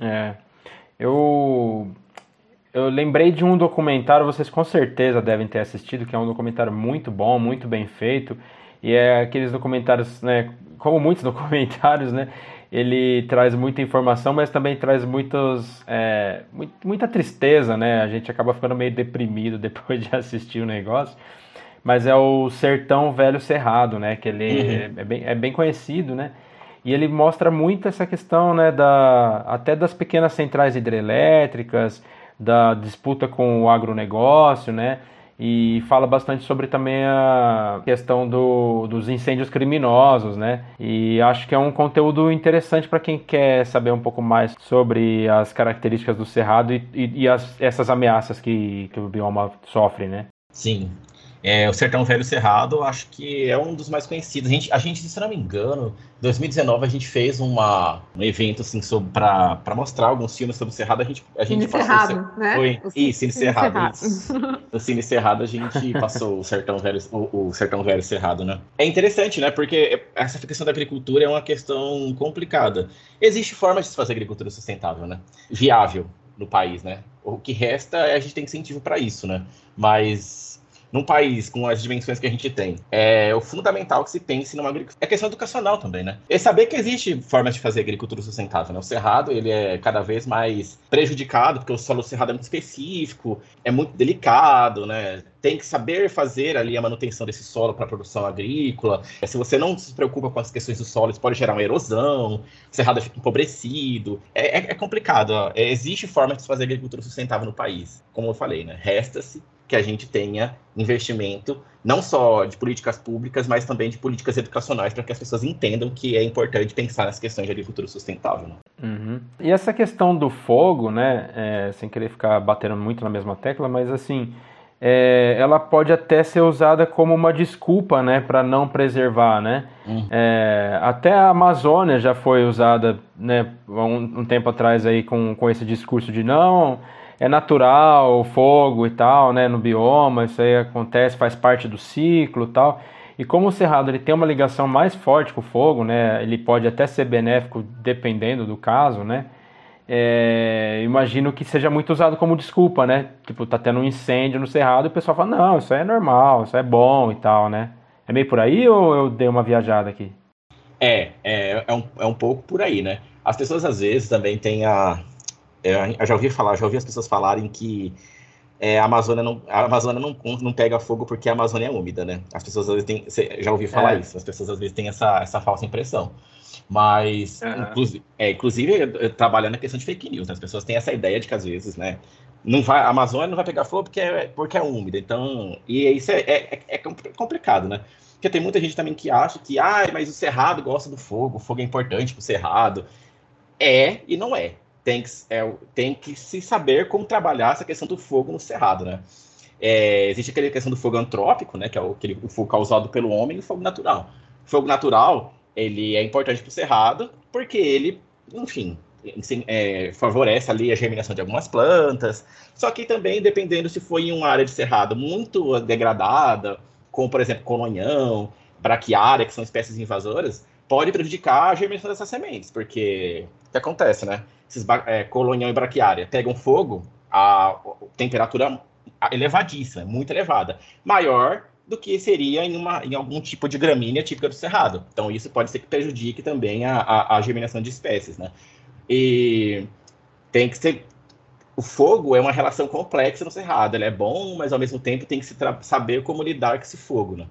é. Eu eu lembrei de um documentário, vocês com certeza devem ter assistido, que é um documentário muito bom, muito bem feito. E é aqueles documentários, né, como muitos (laughs) documentários, né, ele traz muita informação, mas também traz muitos, é, muita tristeza, né? A gente acaba ficando meio deprimido (laughs) depois de assistir o negócio. Mas é o Sertão Velho Cerrado, né? Que ele uhum. é, bem, é bem conhecido, né? E ele mostra muito essa questão, né, da, até das pequenas centrais hidrelétricas, da disputa com o agronegócio, né? E fala bastante sobre também a questão do, dos incêndios criminosos, né? E acho que é um conteúdo interessante para quem quer saber um pouco mais sobre as características do cerrado e, e, e as, essas ameaças que, que o bioma sofre, né? Sim, é, o Sertão Velho Cerrado, acho que é um dos mais conhecidos. A gente, a gente se não me engano, em 2019 a gente fez uma, um evento assim para mostrar alguns filmes sobre o Cerrado. A gente, a gente Cine passou Cerrado, né? Foi, o isso, Cine, Cine Cerrado. Cerrado. Isso. No Cine Cerrado a gente (laughs) passou o Sertão Velho, o, o, Sertão Velho Cerrado, né? É interessante, né? Porque essa questão da agricultura é uma questão complicada. Existe formas de se fazer agricultura sustentável, né? Viável no país, né? O que resta é a gente ter incentivo para isso, né? Mas num país com as dimensões que a gente tem, é o fundamental que se pense numa agricultura. É questão educacional também, né? É saber que existe formas de fazer agricultura sustentável, né? O cerrado, ele é cada vez mais prejudicado, porque o solo cerrado é muito específico, é muito delicado, né? Tem que saber fazer ali a manutenção desse solo para a produção agrícola. Se você não se preocupa com as questões do solo, isso pode gerar uma erosão, o cerrado fica empobrecido. É, é, é complicado. É, existe forma de se fazer agricultura sustentável no país, como eu falei, né? Resta-se que a gente tenha investimento não só de políticas públicas, mas também de políticas educacionais para que as pessoas entendam que é importante pensar nas questões de agricultura sustentável. Né? Uhum. E essa questão do fogo, né, é, sem querer ficar batendo muito na mesma tecla, mas assim, é, ela pode até ser usada como uma desculpa, né, para não preservar, né? Uhum. É, até a Amazônia já foi usada, né, um, um tempo atrás aí com, com esse discurso de não é natural, o fogo e tal, né, no bioma, isso aí acontece, faz parte do ciclo tal. E como o cerrado ele tem uma ligação mais forte com o fogo, né, ele pode até ser benéfico dependendo do caso, né, é, imagino que seja muito usado como desculpa, né, tipo, tá tendo um incêndio no cerrado e o pessoal fala, não, isso é normal, isso é bom e tal, né. É meio por aí ou eu dei uma viajada aqui? É, é, é, um, é um pouco por aí, né. As pessoas às vezes também têm a, é, eu já ouvi falar, já ouvi as pessoas falarem que é, a Amazônia, não, a Amazônia não, não pega fogo porque a Amazônia é úmida, né? As pessoas às vezes têm, já ouvi falar é. isso, as pessoas às vezes têm essa, essa falsa impressão. Mas, uhum. inclusive, é, inclusive trabalhando na questão de fake news, né? as pessoas têm essa ideia de que às vezes, né? Não vai, a Amazônia não vai pegar fogo porque é, porque é úmida, então. E isso é, é, é complicado, né? Porque tem muita gente também que acha que, ah, mas o Cerrado gosta do fogo, o fogo é importante pro Cerrado. É e não é tem que, é, tem que se saber como trabalhar essa questão do fogo no cerrado, né? É, existe aquela questão do fogo antrópico, né? Que é o, aquele, o fogo causado pelo homem e o fogo natural. O fogo natural, ele é importante para o cerrado, porque ele, enfim, é, favorece ali a germinação de algumas plantas. Só que também, dependendo se for em uma área de cerrado muito degradada, como por exemplo colonhão, braquiária, que são espécies invasoras, pode prejudicar a germinação dessas sementes, porque o que acontece, né? Esses é, colonhão e braquiária pegam fogo, a temperatura elevadíssima, muito elevada, maior do que seria em, uma, em algum tipo de gramínea típica do cerrado. Então, isso pode ser que prejudique também a, a, a germinação de espécies, né? E tem que ser. O fogo é uma relação complexa no cerrado. Ele é bom, mas ao mesmo tempo tem que se saber como lidar com esse fogo, né?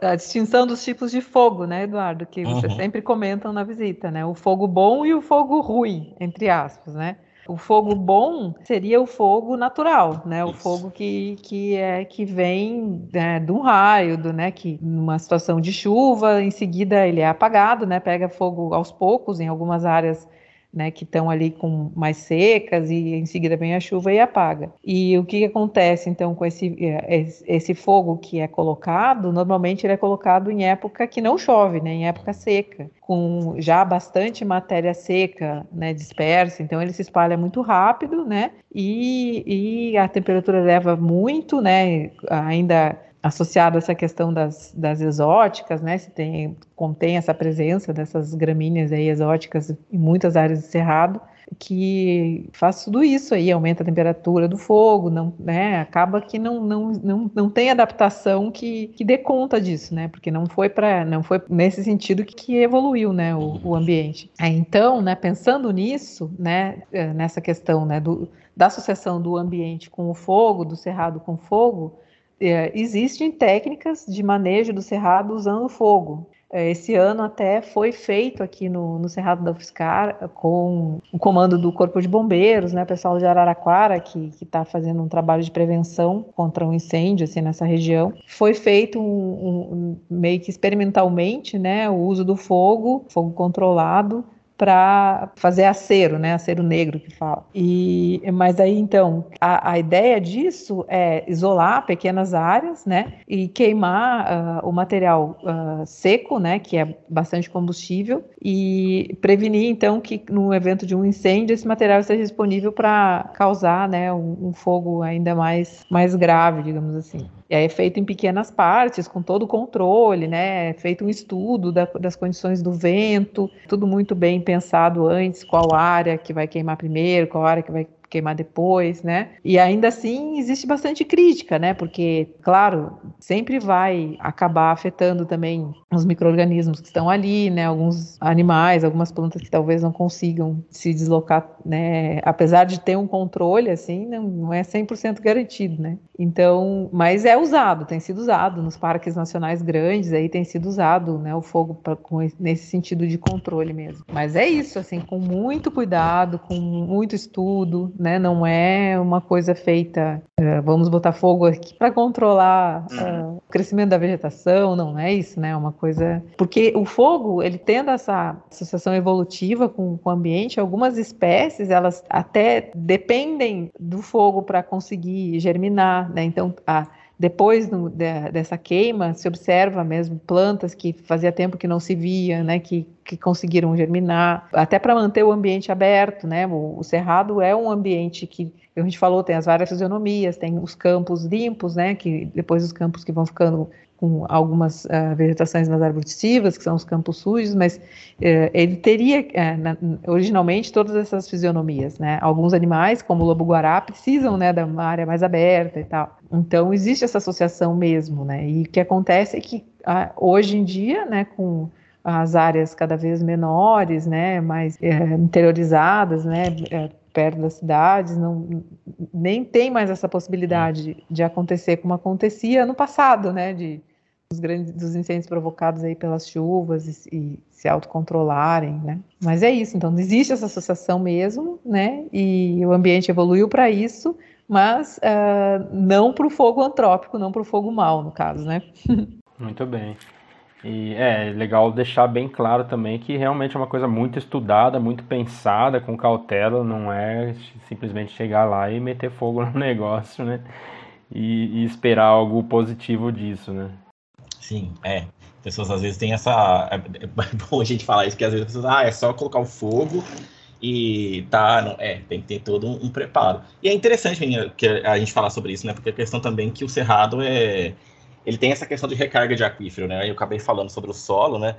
A distinção dos tipos de fogo, né, Eduardo? Que uhum. vocês sempre comentam na visita, né? O fogo bom e o fogo ruim, entre aspas, né? O fogo bom seria o fogo natural, né? O Isso. fogo que, que, é, que vem né, de um raio, do, né? Que numa situação de chuva, em seguida ele é apagado, né? Pega fogo aos poucos em algumas áreas né, que estão ali com mais secas e em seguida vem a chuva e apaga. E o que acontece então com esse, é, esse fogo que é colocado? Normalmente ele é colocado em época que não chove, né, em época seca, com já bastante matéria seca, né, dispersa. Então ele se espalha muito rápido, né, e, e a temperatura leva muito, né, ainda associado a essa questão das, das exóticas, né? Se tem, contém essa presença dessas gramíneas aí exóticas em muitas áreas de cerrado, que faz tudo isso aí, aumenta a temperatura do fogo, não, né? Acaba que não, não, não, não tem adaptação que, que dê conta disso, né? Porque não foi para não foi nesse sentido que, que evoluiu, né? O, o ambiente. então, né? Pensando nisso, né? Eh, nessa questão, né? Do, da associação do ambiente com o fogo, do cerrado com fogo, é, existem técnicas de manejo do cerrado usando fogo. É, esse ano até foi feito aqui no, no Cerrado da UFSCar com o comando do Corpo de Bombeiros, né, pessoal de Araraquara, que está fazendo um trabalho de prevenção contra um incêndio assim, nessa região. Foi feito um, um, meio que experimentalmente né, o uso do fogo, fogo controlado, para fazer acero, né? Acero negro que fala. E mas aí então a, a ideia disso é isolar pequenas áreas, né? E queimar uh, o material uh, seco, né? Que é bastante combustível e prevenir então que no evento de um incêndio esse material esteja disponível para causar, né? Um, um fogo ainda mais mais grave, digamos assim. E aí é feito em pequenas partes, com todo o controle, né? É feito um estudo da, das condições do vento, tudo muito bem pensado antes, qual área que vai queimar primeiro, qual área que vai queimar depois, né? E ainda assim existe bastante crítica, né? Porque, claro, sempre vai acabar afetando também os micro-organismos que estão ali, né? Alguns animais, algumas plantas que talvez não consigam se deslocar, né? Apesar de ter um controle, assim, não, não é 100% garantido, né? Então, mas é usado, tem sido usado nos parques nacionais grandes, aí tem sido usado, né? O fogo pra, com, nesse sentido de controle mesmo. Mas é isso, assim, com muito cuidado, com muito estudo, né? Não é uma coisa feita, uh, vamos botar fogo aqui para controlar uh, o crescimento da vegetação, não é isso, né? É uma coisa. Porque o fogo, ele tendo essa associação evolutiva com, com o ambiente, algumas espécies, elas até dependem do fogo para conseguir germinar, né? Então, a depois do, de, dessa queima, se observa mesmo plantas que fazia tempo que não se via, né, que, que conseguiram germinar, até para manter o ambiente aberto, né? O, o, cerrado é um ambiente que a gente falou tem as várias fisionomias, tem os campos limpos, né? Que depois os campos que vão ficando com algumas uh, vegetações nas arbustivas, que são os campos sujos, mas uh, ele teria uh, na, originalmente todas essas fisionomias, né? Alguns animais, como o lobo-guará, precisam, né, de uma área mais aberta e tal. Então existe essa associação mesmo, né? E o que acontece é que ah, hoje em dia, né, com as áreas cada vez menores, né, mais eh, interiorizadas, né, eh, perto das cidades, não, nem tem mais essa possibilidade de, acontecer como acontecia no passado, né, de dos grandes dos incêndios provocados aí pelas chuvas e, e, se autocontrolarem, né? Mas é isso, então existe essa associação mesmo, né? E o ambiente evoluiu para isso, mas uh, não para o fogo antrópico, não para o fogo mal, no caso, né? (laughs) Muito bem. E é legal deixar bem claro também que realmente é uma coisa muito estudada, muito pensada, com cautela, não é simplesmente chegar lá e meter fogo (laughs) no negócio, né? E, e esperar algo positivo disso, né? Sim, é. pessoas às vezes têm essa. É, (laughs) é bom a gente falar isso, porque às vezes as pessoas, ah, é só colocar o fogo e tá. Não, é, tem que ter todo um, um preparo. E é interessante que a gente falar sobre isso, né? Porque a questão também que o Cerrado é. Ele tem essa questão de recarga de aquífero, né? Eu acabei falando sobre o solo, né?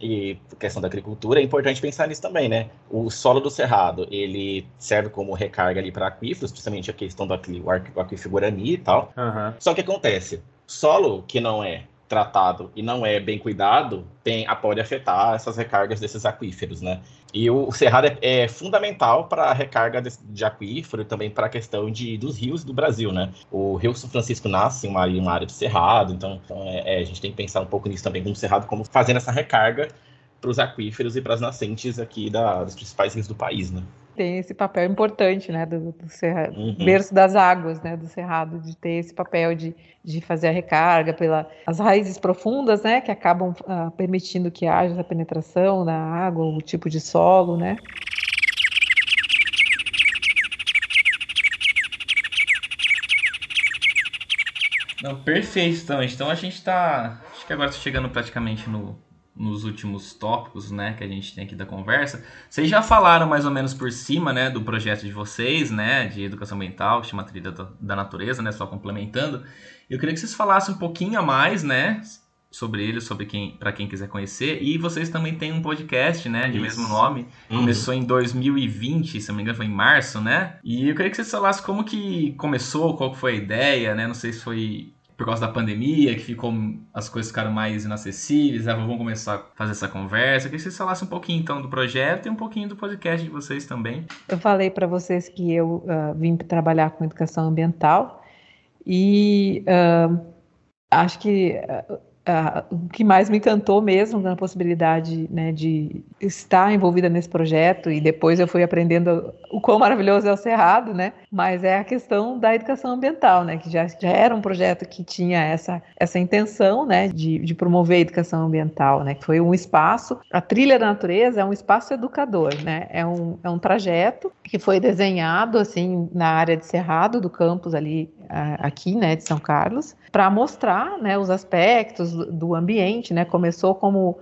E questão da agricultura, é importante pensar nisso também, né? O solo do Cerrado, ele serve como recarga ali para aquíferos, principalmente a questão do aquífero Guarani e tal. Uhum. Só que acontece, solo que não é tratado e não é bem cuidado, tem, pode afetar essas recargas desses aquíferos, né? E o cerrado é, é fundamental para a recarga de, de, aquífero e também para a questão de, dos rios do Brasil, né? O Rio São Francisco nasce em uma, uma área de cerrado, então, então é, é, a gente tem que pensar um pouco nisso também, como cerrado, como fazendo essa recarga para os aquíferos e para as nascentes aqui da, dos principais rios do país, né? Tem esse papel importante, né, do, do cerrado, uhum. berço das águas, né, do cerrado, de ter esse papel de, de fazer a recarga pelas raízes profundas, né, que acabam uh, permitindo que haja essa penetração na água, o tipo de solo, né. Não, perfeito, então. Então a gente está, acho que agora está chegando praticamente no, nos últimos tópicos, né, que a gente tem aqui da conversa. Vocês já falaram mais ou menos por cima, né, do projeto de vocês, né, de educação ambiental, que chama Trilha da Natureza, né, só complementando. Eu queria que vocês falassem um pouquinho a mais, né, sobre ele, sobre quem, para quem quiser conhecer. E vocês também têm um podcast, né, de Isso. mesmo nome. Uhum. Começou em 2020, se não me engano, foi em março, né? E eu queria que vocês falassem como que começou, qual foi a ideia, né? Não sei se foi por causa da pandemia, que ficou as coisas ficaram mais inacessíveis, ah, vamos começar a fazer essa conversa. Que vocês falassem um pouquinho então do projeto e um pouquinho do podcast de vocês também. Eu falei para vocês que eu uh, vim trabalhar com educação ambiental e uh, acho que uh, O que mais me encantou mesmo na possibilidade né, de estar envolvida nesse projeto e depois eu fui aprendendo o quão maravilhoso é o Cerrado, né? Mas é a questão da educação ambiental, né? Que já, já era um projeto que tinha essa, essa intenção, né? De, de promover a educação ambiental, né? Que foi um espaço, a Trilha da Natureza é um espaço educador, né? É um, é um trajeto que foi desenhado, assim, na área de Cerrado, do campus ali, aqui, né, de São Carlos, para mostrar, né, os aspectos do ambiente, né, começou como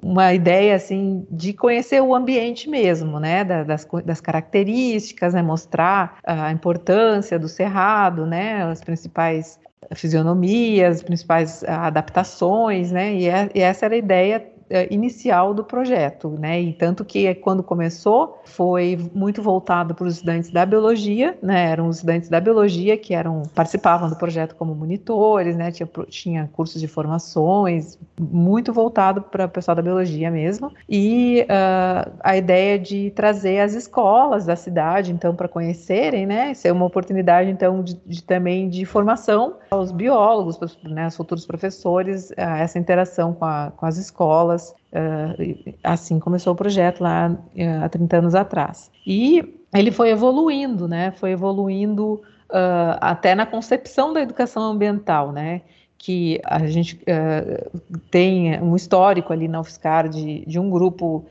uma ideia assim de conhecer o ambiente mesmo, né, das, das características, né, mostrar a importância do cerrado, né, as principais fisionomias, as principais adaptações, né, e, é, e essa era a ideia inicial do projeto, né? E tanto que quando começou foi muito voltado para os estudantes da biologia, né? Eram os estudantes da biologia que eram participavam do projeto como monitores, né? Tinha, tinha cursos de formações, muito voltado para o pessoal da biologia mesmo. E uh, a ideia de trazer as escolas da cidade, então, para conhecerem, né? Ser uma oportunidade, então, de, de também de formação aos biólogos, né? Aos futuros professores, uh, essa interação com, a, com as escolas Uh, assim começou o projeto lá uh, há 30 anos atrás. E ele foi evoluindo, né? Foi evoluindo uh, até na concepção da educação ambiental, né? Que a gente tem um histórico ali na UFSCar de, de um grupo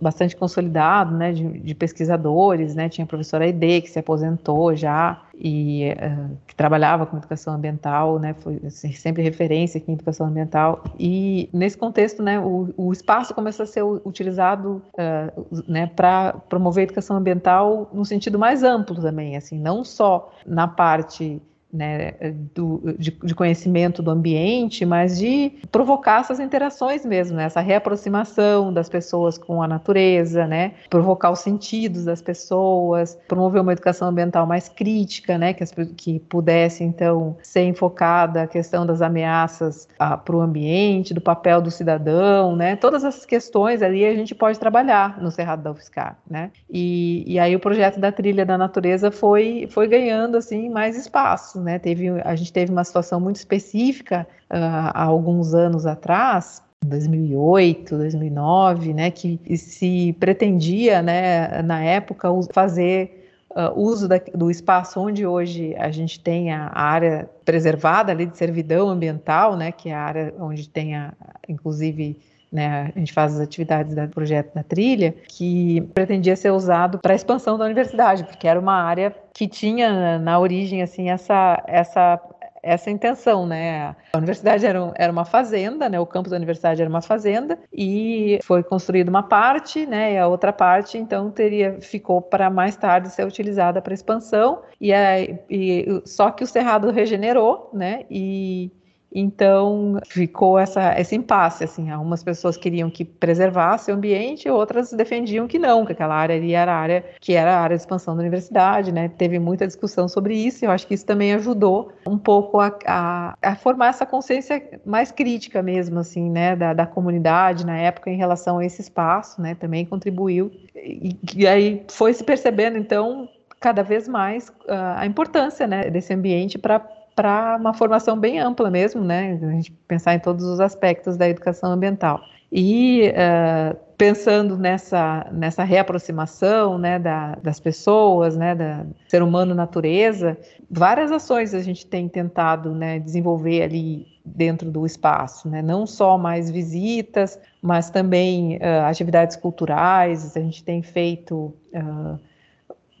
bastante consolidado, né, de, de, pesquisadores, né, tinha a professora Aide, que se aposentou já, e uh, que trabalhava com educação ambiental, né, foi assim, sempre referência aqui em educação ambiental, e nesse contexto, né, o, o espaço começou a ser utilizado, uh, né, para promover a educação ambiental no sentido mais amplo também, assim, não só na parte né, do, de, de, conhecimento do ambiente, mas de provocar essas interações mesmo, né, essa reaproximação das pessoas com a natureza, né, provocar os sentidos das pessoas, promover uma educação ambiental mais crítica, né, que, as, que pudesse então ser enfocada a questão das ameaças ah, para o ambiente, do papel do cidadão, né, todas essas questões ali a gente pode trabalhar no Cerrado da UFSCar, né, e, e aí o projeto da Trilha da Natureza foi, foi ganhando assim mais espaço, né? Teve, a gente teve uma situação muito específica uh, há alguns anos atrás, 2008, 2009, né, que se pretendia, né, na época, fazer uh, uso da, do espaço onde hoje a gente tem a, a, área preservada ali de servidão ambiental, né, que é a área onde tem, a, inclusive, né, a gente faz as atividades do projeto da trilha, que pretendia ser usado para a expansão da universidade, porque era uma área que tinha na origem assim essa essa essa intenção, né? A universidade era, era uma fazenda, né? O campus da universidade era uma fazenda e foi construída uma parte, né? E a outra parte, então, teria ficou para mais tarde ser utilizada para expansão e, a, e só que o cerrado regenerou, né? E então ficou essa, esse impasse, assim, algumas pessoas queriam que preservasse o ambiente, outras defendiam que não, que aquela área era a área que era a área de expansão da universidade, né? Teve muita discussão sobre isso, e eu acho que isso também ajudou um pouco a, a, a formar essa consciência mais crítica mesmo, assim, né, da, da, comunidade na época em relação a esse espaço, né? Também contribuiu e, e aí foi se percebendo então cada vez mais uh, a importância né, desse ambiente para para uma formação bem ampla mesmo, né? A gente pensar em todos os aspectos da educação ambiental. E uh, pensando nessa, nessa reaproximação né, da, das pessoas, né, da ser humano natureza, várias ações a gente tem tentado né, desenvolver ali dentro do espaço, né? não só mais visitas, mas também uh, atividades culturais, a gente tem feito uh,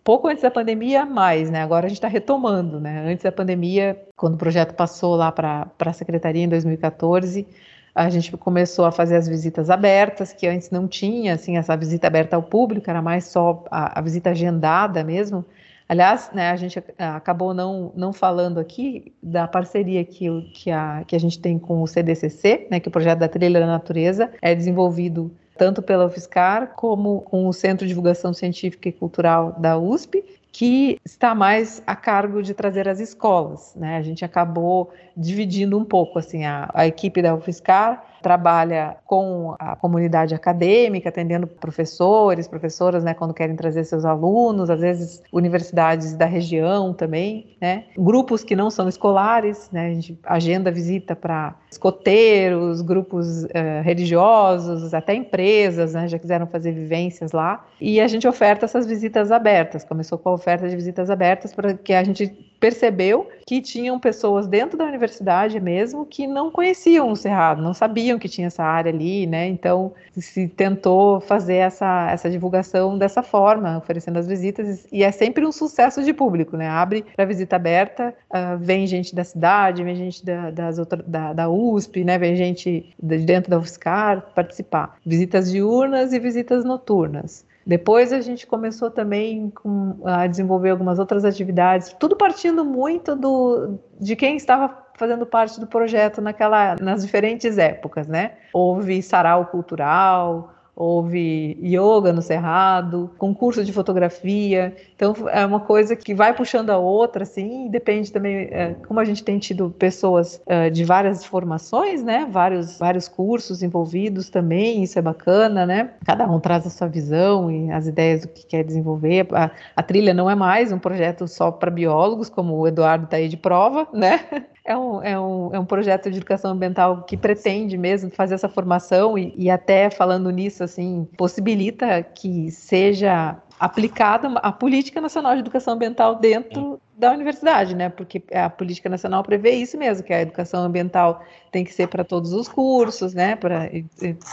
pouco antes da pandemia, mais, né? Agora a gente está retomando, né? Antes da pandemia, quando o projeto passou lá para a secretaria em 2014, a gente começou a fazer as visitas abertas, que antes não tinha, assim, essa visita aberta ao público, era mais só a, a visita agendada mesmo. Aliás, né, a gente acabou não, não falando aqui da parceria que, que, a, que a gente tem com o CDCC, né, que é o projeto da Trilha da Natureza é desenvolvido tanto pela UFSCar como com o Centro de Divulgação Científica e Cultural da USP, que está mais a cargo de trazer as escolas. Né? A gente acabou dividindo um pouco assim a, a equipe da UFSCar trabalha com a comunidade acadêmica, atendendo professores, professoras, né, quando querem trazer seus alunos, às vezes universidades da região também, né, grupos que não são escolares, né, a gente agenda visita para escoteiros, grupos uh, religiosos, até empresas, né, já quiseram fazer vivências lá, e a gente oferta essas visitas abertas, começou com a oferta de visitas abertas, porque a gente percebeu que tinham pessoas dentro da universidade mesmo que não conheciam o Cerrado, não sabiam que tinha essa área ali, né? Então se tentou fazer essa, essa divulgação dessa forma, oferecendo as visitas, e é sempre um sucesso de público, né? Abre para visita aberta, uh, vem gente da cidade, vem gente da, das outra, da, da USP, né? Vem gente de dentro da UFSCar participar. Visitas diurnas e visitas noturnas. Depois a gente começou também com, a desenvolver algumas outras atividades, tudo partindo muito do, de quem estava fazendo parte do projeto naquela, nas diferentes épocas, né? Houve sarau cultural, houve yoga no Cerrado, concurso de fotografia. Então é uma coisa que vai puxando a outra, assim, depende também, é, como a gente tem tido pessoas é, de várias formações, né? Vários, vários cursos envolvidos também, isso é bacana, né? Cada um traz a sua visão e as ideias do que quer desenvolver. A, a trilha não é mais um projeto só para biólogos, como o Eduardo está aí de prova, né? É um, é, um, é um projeto de educação ambiental que pretende mesmo fazer essa formação e, e até falando nisso, assim, possibilita que seja aplicada a política nacional de educação ambiental dentro da universidade, né? Porque a política nacional prevê isso mesmo, que a educação ambiental tem que ser para todos os cursos, né? Para em,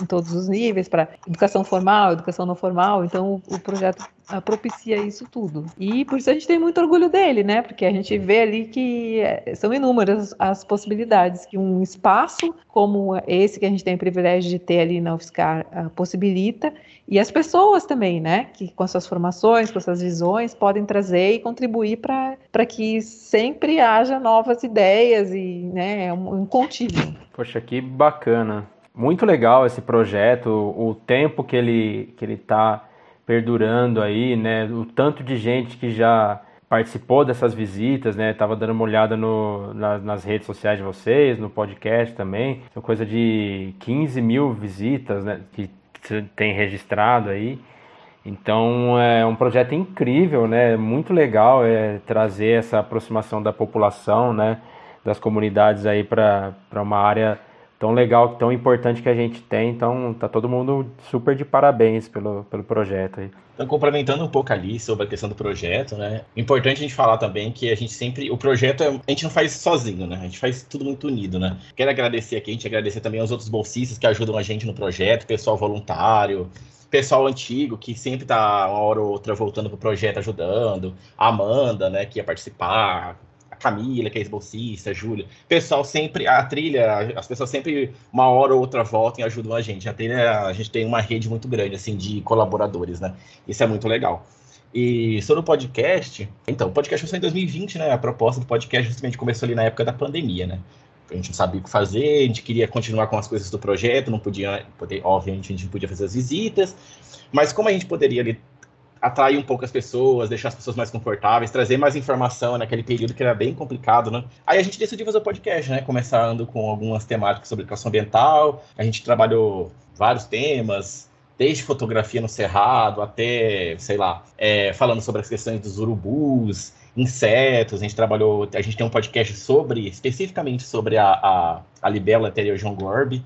todos os níveis, para educação formal, educação não formal. Então o, o projeto ah, propicia isso tudo. E por isso a gente tem muito orgulho dele, né? Porque a gente vê ali que é, são inúmeras as possibilidades que um espaço como esse que a gente tem o privilégio de ter ali na UFSCar uh, possibilita e as pessoas também, né? Que com suas formações, com suas visões podem trazer e contribuir para que sempre haja novas ideias e né, um, um contínuo. Poxa, que bacana. Muito legal esse projeto, o tempo que ele que ele está perdurando aí, né? O tanto de gente que já participou dessas visitas, né? Tava dando uma olhada no, na, nas redes sociais de vocês, no podcast também. São coisa de 15 mil visitas, né? Que tem registrado aí. Então é um projeto incrível, né? Muito legal é trazer essa aproximação da população, né? Das comunidades aí para uma área tão legal, tão importante que a gente tem. Então tá todo mundo super de parabéns pelo, pelo projeto aí. Então, complementando um pouco ali sobre a questão do projeto, né? Importante a gente falar também que a gente sempre. O projeto é, a gente não faz sozinho, né? A gente faz tudo muito unido, né? Quero agradecer aqui, a gente agradecer também aos outros bolsistas que ajudam a gente no projeto, pessoal voluntário, pessoal antigo que sempre tá uma hora ou outra voltando pro projeto ajudando, a Amanda, né, que ia participar, Camila, que é ex-bolsista, Júlia. Pessoal sempre, a trilha, as pessoas sempre, uma hora ou outra voltam e ajudam a gente. A trilha, a gente tem uma rede muito grande, assim, de colaboradores, né? Isso é muito legal. E sobre o podcast, então, o podcast começou em 2020, né? A proposta do podcast justamente começou ali na época da pandemia, né? A gente não sabia o que fazer, a gente queria continuar com as coisas do projeto, não podia, poder, obviamente, a gente não podia fazer as visitas, mas como a gente poderia ali atrair um pouco as pessoas, deixar as pessoas mais confortáveis, trazer mais informação naquele período que era bem complicado, né? Aí a gente decidiu fazer o podcast, né? Começando com algumas temáticas sobre educação ambiental, a gente trabalhou vários temas, desde fotografia no cerrado até, sei lá, é, falando sobre as questões dos urubus, insetos, a gente trabalhou, a gente tem um podcast sobre, especificamente sobre a, a, a libélula anterior João Gorb,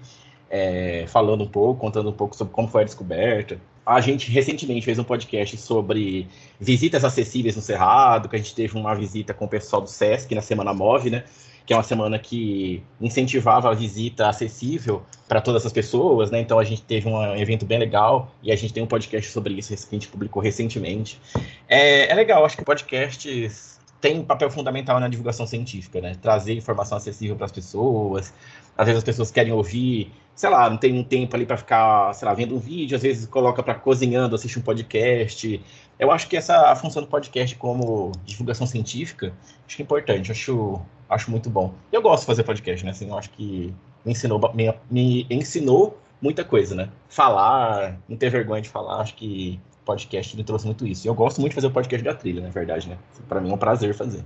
é, falando um pouco, contando um pouco sobre como foi a descoberta. A gente recentemente fez um podcast sobre visitas acessíveis no Cerrado, que a gente teve uma visita com o pessoal do SESC na Semana Move, né? Que é uma semana que incentivava a visita acessível para todas as pessoas, né? Então a gente teve um evento bem legal e a gente tem um podcast sobre isso que a gente publicou recentemente. É, é legal, acho que podcasts tem um papel fundamental na divulgação científica, né? Trazer informação acessível para as pessoas. Às vezes as pessoas querem ouvir sei lá, não tem um tempo ali para ficar, sei lá, vendo um vídeo, às vezes coloca para cozinhando, assiste um podcast. Eu acho que essa a função do podcast como divulgação científica, acho que é importante, acho, acho muito bom. Eu gosto de fazer podcast, né? Assim, eu acho que me ensinou, me, me ensinou muita coisa, né? Falar, não ter vergonha de falar, acho que podcast me trouxe muito isso. E eu gosto muito de fazer o podcast da trilha, na verdade, né? Para mim é um prazer fazer.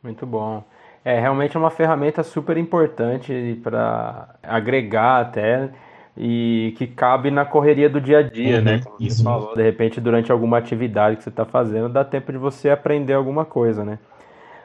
Muito bom. É realmente uma ferramenta super importante para agregar até e que cabe na correria do dia a dia, né? uhum, né? Como isso. você falou, de repente durante alguma atividade que você está fazendo, dá tempo de você aprender alguma coisa, né?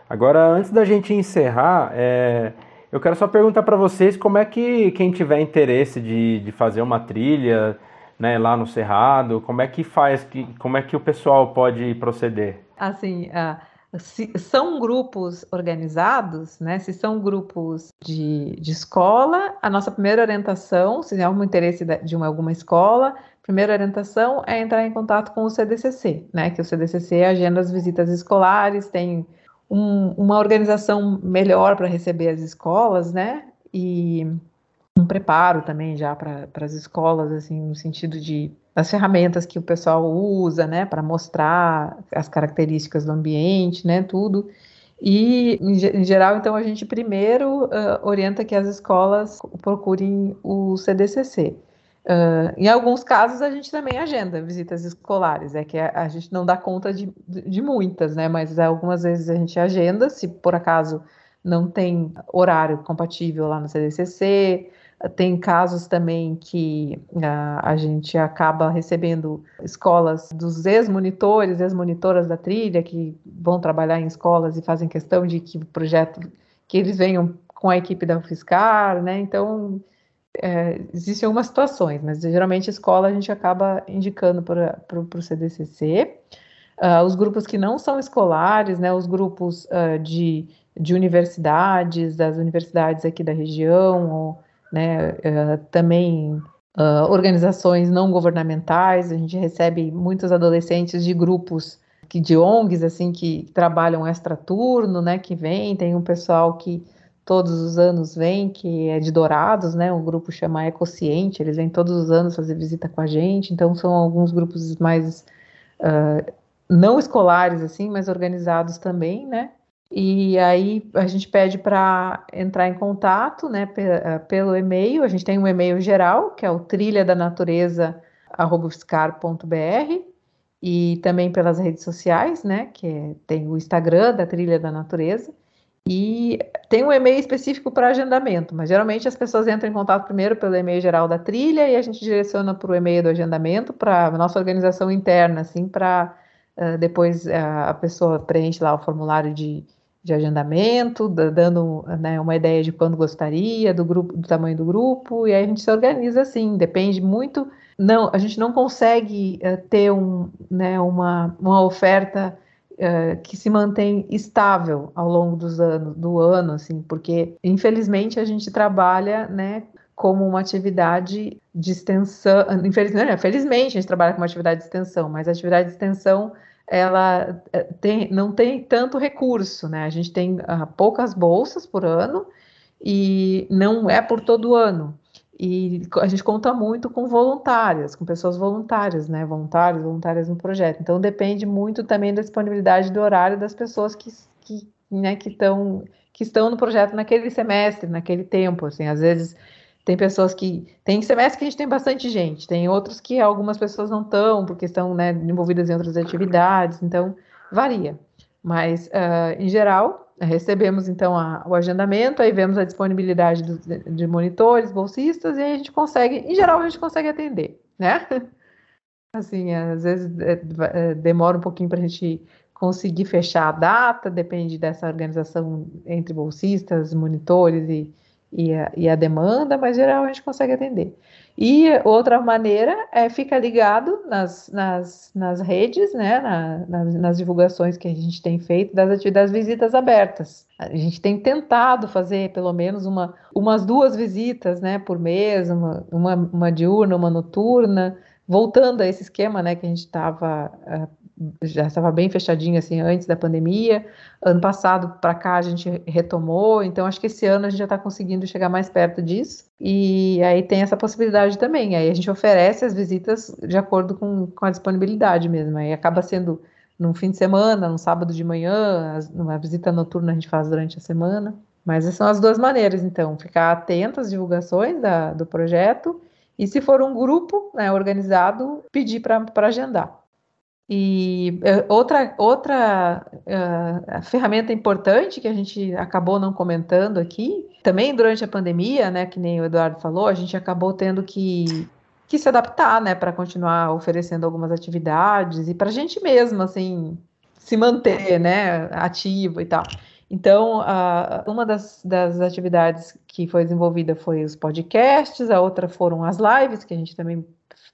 Agora, antes da gente encerrar, é, eu quero só perguntar para vocês como é que quem tiver interesse de, de fazer uma trilha, né, lá no Cerrado, como é que faz, que, como é que o pessoal pode proceder? Assim, uh se são grupos organizados, né? Se são grupos de, de escola, a nossa primeira orientação, se tem algum interesse de uma, alguma escola, primeira orientação é entrar em contato com o CDCC, né? Que o CDCC agenda as visitas escolares, tem um, uma organização melhor para receber as escolas, né? E um preparo também já para as escolas, assim, no sentido de as ferramentas que o pessoal usa, né, para mostrar as características do ambiente, né, tudo. E, em, geral, então, a gente primeiro uh, orienta que as escolas procurem o CDCC. Uh, em alguns casos, a gente também agenda visitas escolares, é que a, a gente não dá conta de, de, muitas, né, mas algumas vezes a gente agenda, se por acaso não tem horário compatível lá no CDCC, tem casos também que a, ah, a gente acaba recebendo escolas dos ex-monitores, ex-monitoras da trilha, que vão trabalhar em escolas e fazem questão de que o projeto, que eles venham com a equipe da UFSCar, né? Então, é, existem algumas situações, mas geralmente a escola a gente acaba indicando para o CDCC. Uh, os grupos que não são escolares, né, os grupos uh, de, de universidades, das universidades aqui da região, ou né, uh, também uh, organizações não governamentais, a gente recebe muitos adolescentes de grupos que de ONGs assim que trabalham extraturno, né, que vem, tem um pessoal que todos os anos vem, que é de Dourados, né, um grupo chama Ecociente, eles vêm todos os anos fazer visita com a gente, então são alguns grupos mais uh, não escolares assim, mas organizados também, né, e aí a gente pede para entrar em contato, né, eh, pelo e-mail. A gente tem um e-mail geral, que é o trilha da natureza e também pelas redes sociais, né, que é, tem o Instagram da Trilha da Natureza. E tem um e-mail específico para agendamento, mas geralmente as pessoas entram em contato primeiro pelo e-mail geral da trilha e a gente direciona para o e-mail do agendamento para a nossa organização interna, assim, para uh, depois uh, a pessoa preenche lá o formulário de, de agendamento, dando né, uma ideia de quando gostaria, do grupo, do tamanho do grupo, e aí a gente se organiza assim, depende muito. Não, a gente não consegue uh, ter um, né, uma, uma oferta uh, que se mantém estável ao longo dos anos, do ano, assim, porque infelizmente a gente trabalha, né, como uma atividade de extensão, infelizmente, felizmente a gente trabalha com uma atividade de extensão, mas a atividade de extensão ela é, tem, não tem tanto recurso, né? A gente tem uh, poucas bolsas por ano e não é por todo ano. E a gente conta muito com voluntárias, com pessoas voluntárias, né? Voluntários, voluntárias no projeto. Então depende muito também da disponibilidade do horário das pessoas que, que, né, que, tão, que estão no projeto naquele semestre, naquele tempo. Assim, às vezes tem pessoas que. Tem semestre que a gente tem bastante gente, tem outros que algumas pessoas não estão, porque estão né, envolvidas em outras atividades, então varia. Mas, uh, em geral, recebemos então a, o agendamento, aí vemos a disponibilidade do, de monitores, bolsistas, e aí a gente consegue, em geral, a gente consegue atender, né? (laughs) Assim, às vezes é, é, demora um pouquinho para a gente conseguir fechar a data, depende dessa organização entre bolsistas, monitores e, e a, e a demanda, mas geral a gente consegue atender. E outra maneira é ficar ligado nas, nas, nas redes, né, na, nas, nas, divulgações que a gente tem feito das atividades visitas abertas. A gente tem tentado fazer pelo menos uma, umas duas visitas né, por mês, uma, uma, uma diurna, uma noturna, voltando a esse esquema né, que a gente estava uh, já estava bem fechadinho assim antes da pandemia. Ano passado para cá a gente retomou, então acho que esse ano a gente já está conseguindo chegar mais perto disso. E aí tem essa possibilidade também. Aí a gente oferece as visitas de acordo com, com a disponibilidade mesmo. Aí acaba sendo num fim de semana, no sábado de manhã, uma visita noturna a gente faz durante a semana. Mas são as duas maneiras, então, ficar atento às divulgações da, do projeto e, se for um grupo né, organizado, pedir para agendar. E uh, outra, outra uh, ferramenta importante que a gente acabou não comentando aqui, também durante a pandemia, né, que nem o Eduardo falou, a gente acabou tendo que, que se adaptar, né, para continuar oferecendo algumas atividades e para a gente mesmo, assim, se manter, né, ativo e tal. Então, uh, uma das, das atividades que foi desenvolvida foi os podcasts, a outra foram as lives, que a gente também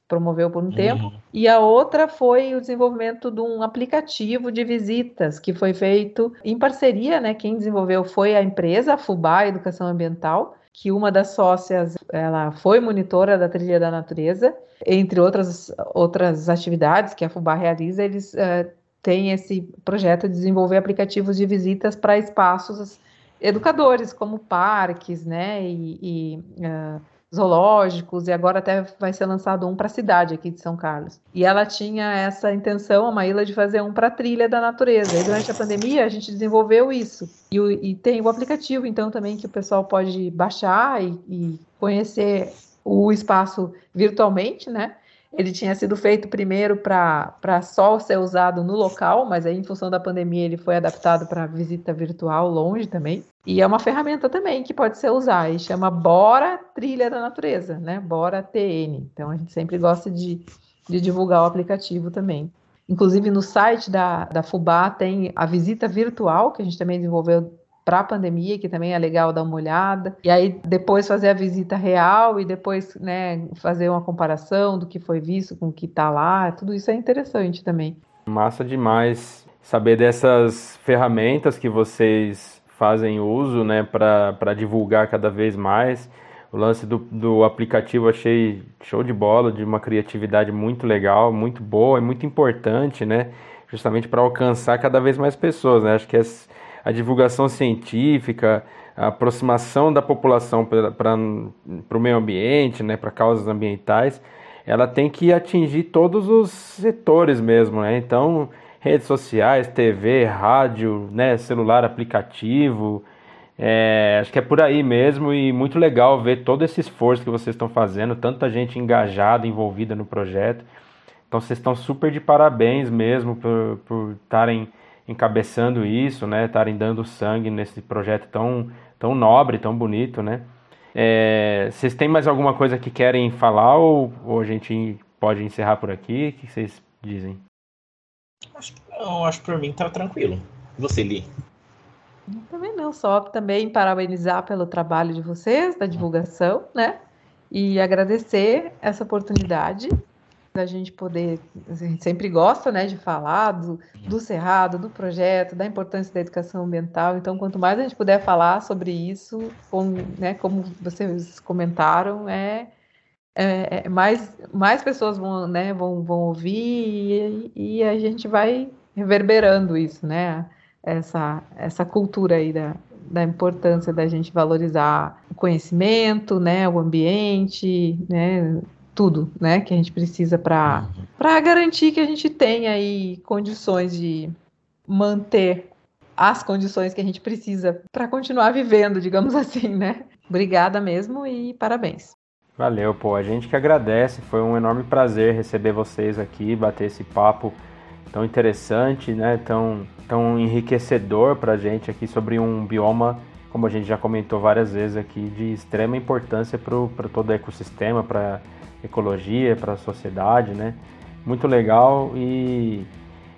promoveu por um uhum. tempo, e a outra foi o desenvolvimento de um aplicativo de visitas que foi feito em parceria, né? Quem desenvolveu foi a empresa, a Fubá Educação Ambiental, que uma das sócias, ela foi monitora da trilha da natureza, entre outras outras atividades que a Fubá realiza, eles uh, têm esse projeto de desenvolver aplicativos de visitas para espaços educadores, como parques, né, e, e uh, zoológicos e agora até vai ser lançado um para a cidade aqui de São Carlos. E ela tinha essa intenção, a Maíla, de fazer um para a trilha da natureza. E durante a pandemia a gente desenvolveu isso. E, e, tem o aplicativo, então, também que o pessoal pode baixar e, e conhecer o espaço virtualmente, né? Ele tinha sido feito primeiro para só ser usado no local, mas aí, em função da pandemia, ele foi adaptado para visita virtual longe também. E é uma ferramenta também que pode ser usada, e chama Bora Trilha da Natureza, né? Bora TN. Então, a gente sempre gosta de, de divulgar o aplicativo também. Inclusive, no site da, da FUBA tem a visita virtual, que a gente também desenvolveu para a pandemia, que também é legal dar uma olhada. E aí depois fazer a visita real e depois né, fazer uma comparação do que foi visto com o que está lá. Tudo isso é interessante também. Massa demais saber dessas ferramentas que vocês fazem uso né, para divulgar cada vez mais. O lance do, do aplicativo achei show de bola, de uma criatividade muito legal, muito boa e muito importante, né? Justamente para alcançar cada vez mais pessoas, né? Acho que as, a divulgação científica, a aproximação da população para o meio ambiente, né, para causas ambientais, ela tem que atingir todos os setores mesmo, né? Então, redes sociais, TV, rádio, né, celular, aplicativo, é, acho que é por aí mesmo e muito legal ver todo esse esforço que vocês estão fazendo, tanta gente engajada, envolvida no projeto. Então vocês estão super de parabéns mesmo por estarem encabeçando isso, né? Estarem dando sangue nesse projeto tão, tão nobre, tão bonito, né? É, vocês têm mais alguma coisa que querem falar ou, ou a gente pode encerrar por aqui? O que vocês dizem? Acho que não, acho que por mim tá tranquilo. Você, Li? Também não, só também parabenizar pelo trabalho de vocês, da divulgação, né? E agradecer essa oportunidade da gente poder, a gente sempre gosta, né, de falar do, do Cerrado, do projeto, da importância da educação ambiental. Então, quanto mais a gente puder falar sobre isso, com, né, como vocês comentaram, é, é, é mais, mais pessoas vão, né, vão, vão ouvir e, e, a gente vai reverberando isso, né? Essa, essa cultura aí da, da importância da gente valorizar o conhecimento, né, o ambiente, né, tudo, né, que a gente precisa para para garantir que a gente tenha aí condições de manter as condições que a gente precisa para continuar vivendo, digamos (laughs) assim, né? Obrigada mesmo e parabéns. Valeu, pô. A gente que agradece. Foi um enorme prazer receber vocês aqui, bater esse papo tão interessante, né? Tão, tão enriquecedor para a gente aqui sobre um bioma, como a gente já comentou várias vezes aqui, de extrema importância para todo o ecossistema, para ecologia, para a sociedade, né? Muito legal e,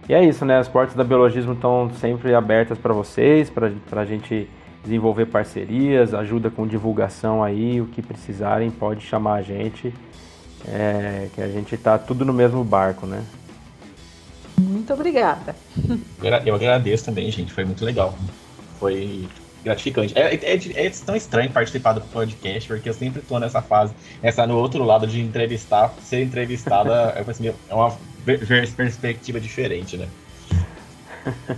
e, é isso, né? As portas da Biologismo estão sempre abertas para vocês, para a gente desenvolver parcerias, ajuda com divulgação aí, o que precisarem pode chamar a gente, é, que a gente está tudo no mesmo barco, né? Muito obrigada. Eu agradeço também, gente. Foi muito legal. Foi gratificante. É, é, é, tão estranho participar do podcast, porque eu sempre tô nessa fase, essa no outro lado de entrevistar, ser entrevistada (laughs) é, assim, é uma perspectiva diferente, né? (laughs)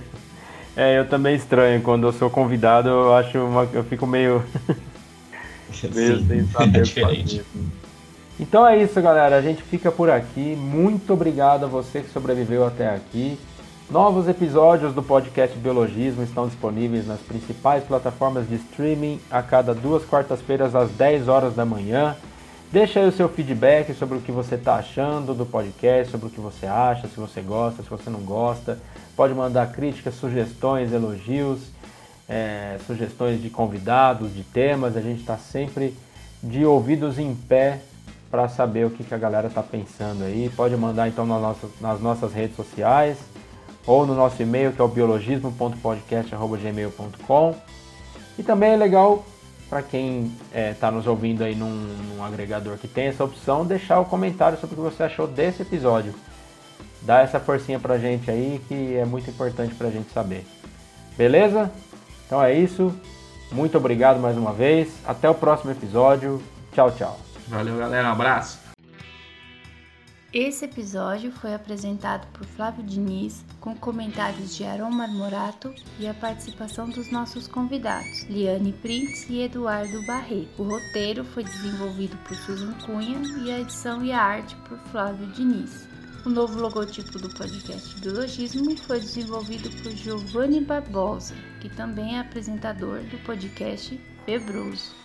É, eu também estranho. Quando eu sou convidado, eu acho uma, eu fico meio. (laughs) meio Sim, sem saber é diferente. Então é isso, galera. A gente fica por aqui. Muito obrigado a você que sobreviveu até aqui. Novos episódios do podcast Biologismo estão disponíveis nas principais plataformas de streaming a cada duas quartas-feiras às 10 horas da manhã. Deixa aí o seu feedback sobre o que você está achando do podcast, sobre o que você acha, se você gosta, se você não gosta. Pode mandar críticas, sugestões, elogios, é, sugestões de convidados, de temas. A gente está sempre de ouvidos em pé para saber o que, que a galera está pensando aí. Pode mandar então nas nossas, nas nossas redes sociais ou no nosso e-mail que é o biologismo.podcast.gmail.com e também é legal para quem está é, tá nos ouvindo aí num, num, agregador que tem essa opção, deixar o comentário sobre o que você achou desse episódio. Dá essa forcinha pra gente aí que é muito importante pra gente saber. Beleza? Então é isso. Muito obrigado mais uma vez. Até o próximo episódio. Tchau, tchau. Valeu, galera. Um abraço. Esse episódio foi apresentado por Flávio Diniz, com comentários de Aaron Marmorato e a participação dos nossos convidados, Liane Prince e Eduardo Barret. O roteiro foi desenvolvido por Susan Cunha e a edição e a arte por Flávio Diniz. O novo logotipo do podcast Biologismo foi desenvolvido por Giovanni Barbosa, que também é apresentador do podcast Febroso.